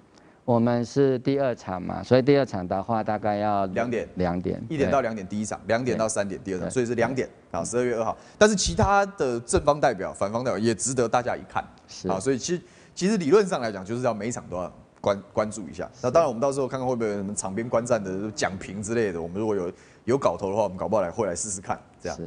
我们是第二场嘛，所以第二场的话大概要两点。两点。一点到两点第一场，两点到三点第二场，所以是两点啊，十二月二号。但是其他的正方代表、反方代表也值得大家一看啊，所以其实其实理论上来讲，就是要每一场都要。关关注一下，那当然我们到时候看看会不会有什么场边观战的讲评之类的。我们如果有有搞头的话，我们搞不好来会来试试看，这样。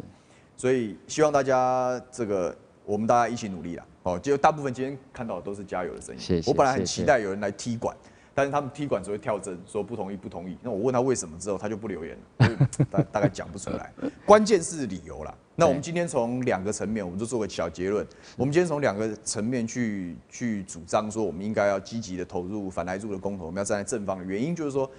所以希望大家这个我们大家一起努力啦。哦，就大部分今天看到的都是加油的声音。谢谢。我本来很期待有人来踢馆，但是他们踢馆只会跳针，说不同意不同意。那我问他为什么之后，他就不留言了，(laughs) 大大概讲不出来。关键是理由啦。那我们今天从两个层面，我们就做个小结论。我们今天从两个层面去去主张说，我们应该要积极的投入反莱猪的公投，我们要站在正方的原因就是说，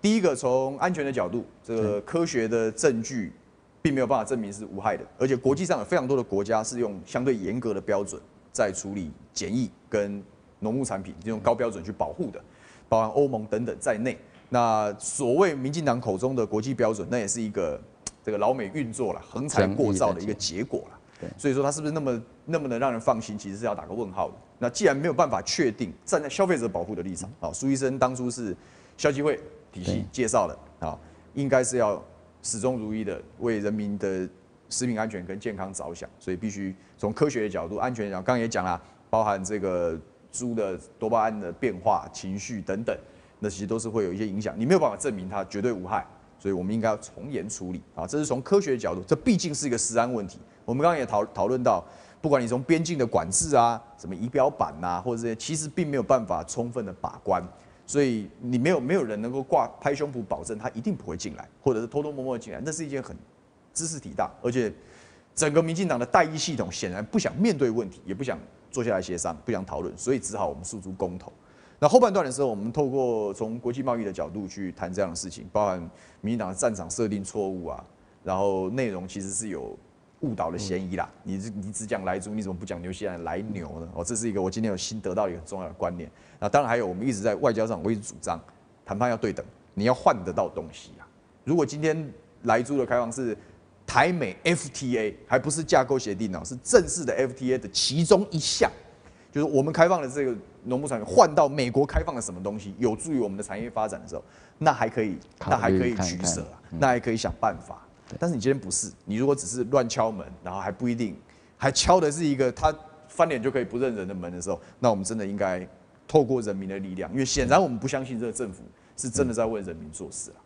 第一个从安全的角度，这个科学的证据并没有办法证明是无害的，而且国际上有非常多的国家是用相对严格的标准在处理检疫跟农牧产品，用高标准去保护的，包含欧盟等等在内。那所谓民进党口中的国际标准，那也是一个。这个老美运作了，横财过造的一个结果了。对，所以说它是不是那么那么能让人放心，其实是要打个问号的。那既然没有办法确定，站在消费者保护的立场，啊，苏医生当初是消基会体系介绍的，啊，应该是要始终如一的为人民的食品安全跟健康着想，所以必须从科学的角度、安全的角度，刚刚也讲了，包含这个猪的多巴胺的变化、情绪等等，那其实都是会有一些影响。你没有办法证明它绝对无害。所以，我们应该要从严处理啊！这是从科学的角度，这毕竟是一个食安问题。我们刚刚也讨讨论到，不管你从边境的管制啊，什么仪表板呐，或者这些，其实并没有办法充分的把关。所以，你没有没有人能够挂拍胸脯保证他一定不会进来，或者是偷偷摸摸进来，那是一件很知识体大，而且整个民进党的代议系统显然不想面对问题，也不想坐下来协商，不想讨论，所以只好我们诉诸公投。那后半段的时候，我们透过从国际贸易的角度去谈这样的事情，包含民进党的战场设定错误啊，然后内容其实是有误导的嫌疑啦。你你只讲莱猪，你怎么不讲牛西兰来牛呢？哦，这是一个我今天有新得到一个很重要的观念。那当然还有，我们一直在外交上，我一直主张谈判要对等，你要换得到东西啊。如果今天莱猪的开放是台美 FTA，还不是架构协定哦，是正式的 FTA 的其中一项，就是我们开放的这个。农牧产品换到美国开放的什么东西，有助于我们的产业发展的时候，那还可以，那还可以取舍啊，那还可以想办法。但是你今天不是，你如果只是乱敲门，然后还不一定，还敲的是一个他翻脸就可以不认人的门的时候，那我们真的应该透过人民的力量，因为显然我们不相信这个政府是真的在为人民做事啊。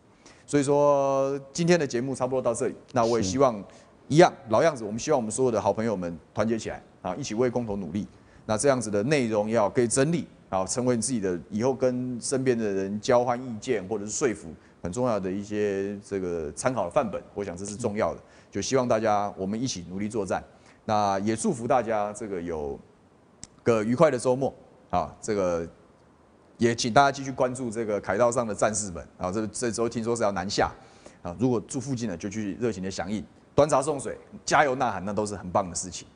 所以说今天的节目差不多到这里，那我也希望一样老样子，我们希望我们所有的好朋友们团结起来啊，一起为公投努力。那这样子的内容要可以整理，啊成为你自己的以后跟身边的人交换意见或者是说服很重要的一些这个参考的范本，我想这是重要的。就希望大家我们一起努力作战。那也祝福大家这个有个愉快的周末啊！这个也请大家继续关注这个凯道上的战士们啊！这这周听说是要南下啊！如果住附近的就去热情的响应，端茶送水，加油呐喊，那都是很棒的事情。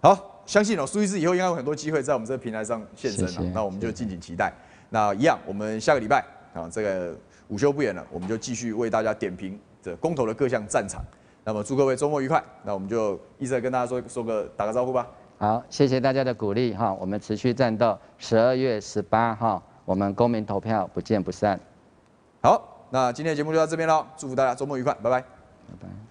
好，相信哦，苏医师以后应该有很多机会在我们这个平台上现身了，那我们就敬请期待。那一样，我们下个礼拜啊，这个午休不远了，我们就继续为大家点评这公投的各项战场。那么祝各位周末愉快。那我们就一直跟大家说说个打个招呼吧。好，谢谢大家的鼓励哈，我们持续战斗，十二月十八号我们公民投票不见不散。好，那今天的节目就到这边了，祝福大家周末愉快，拜拜。拜拜。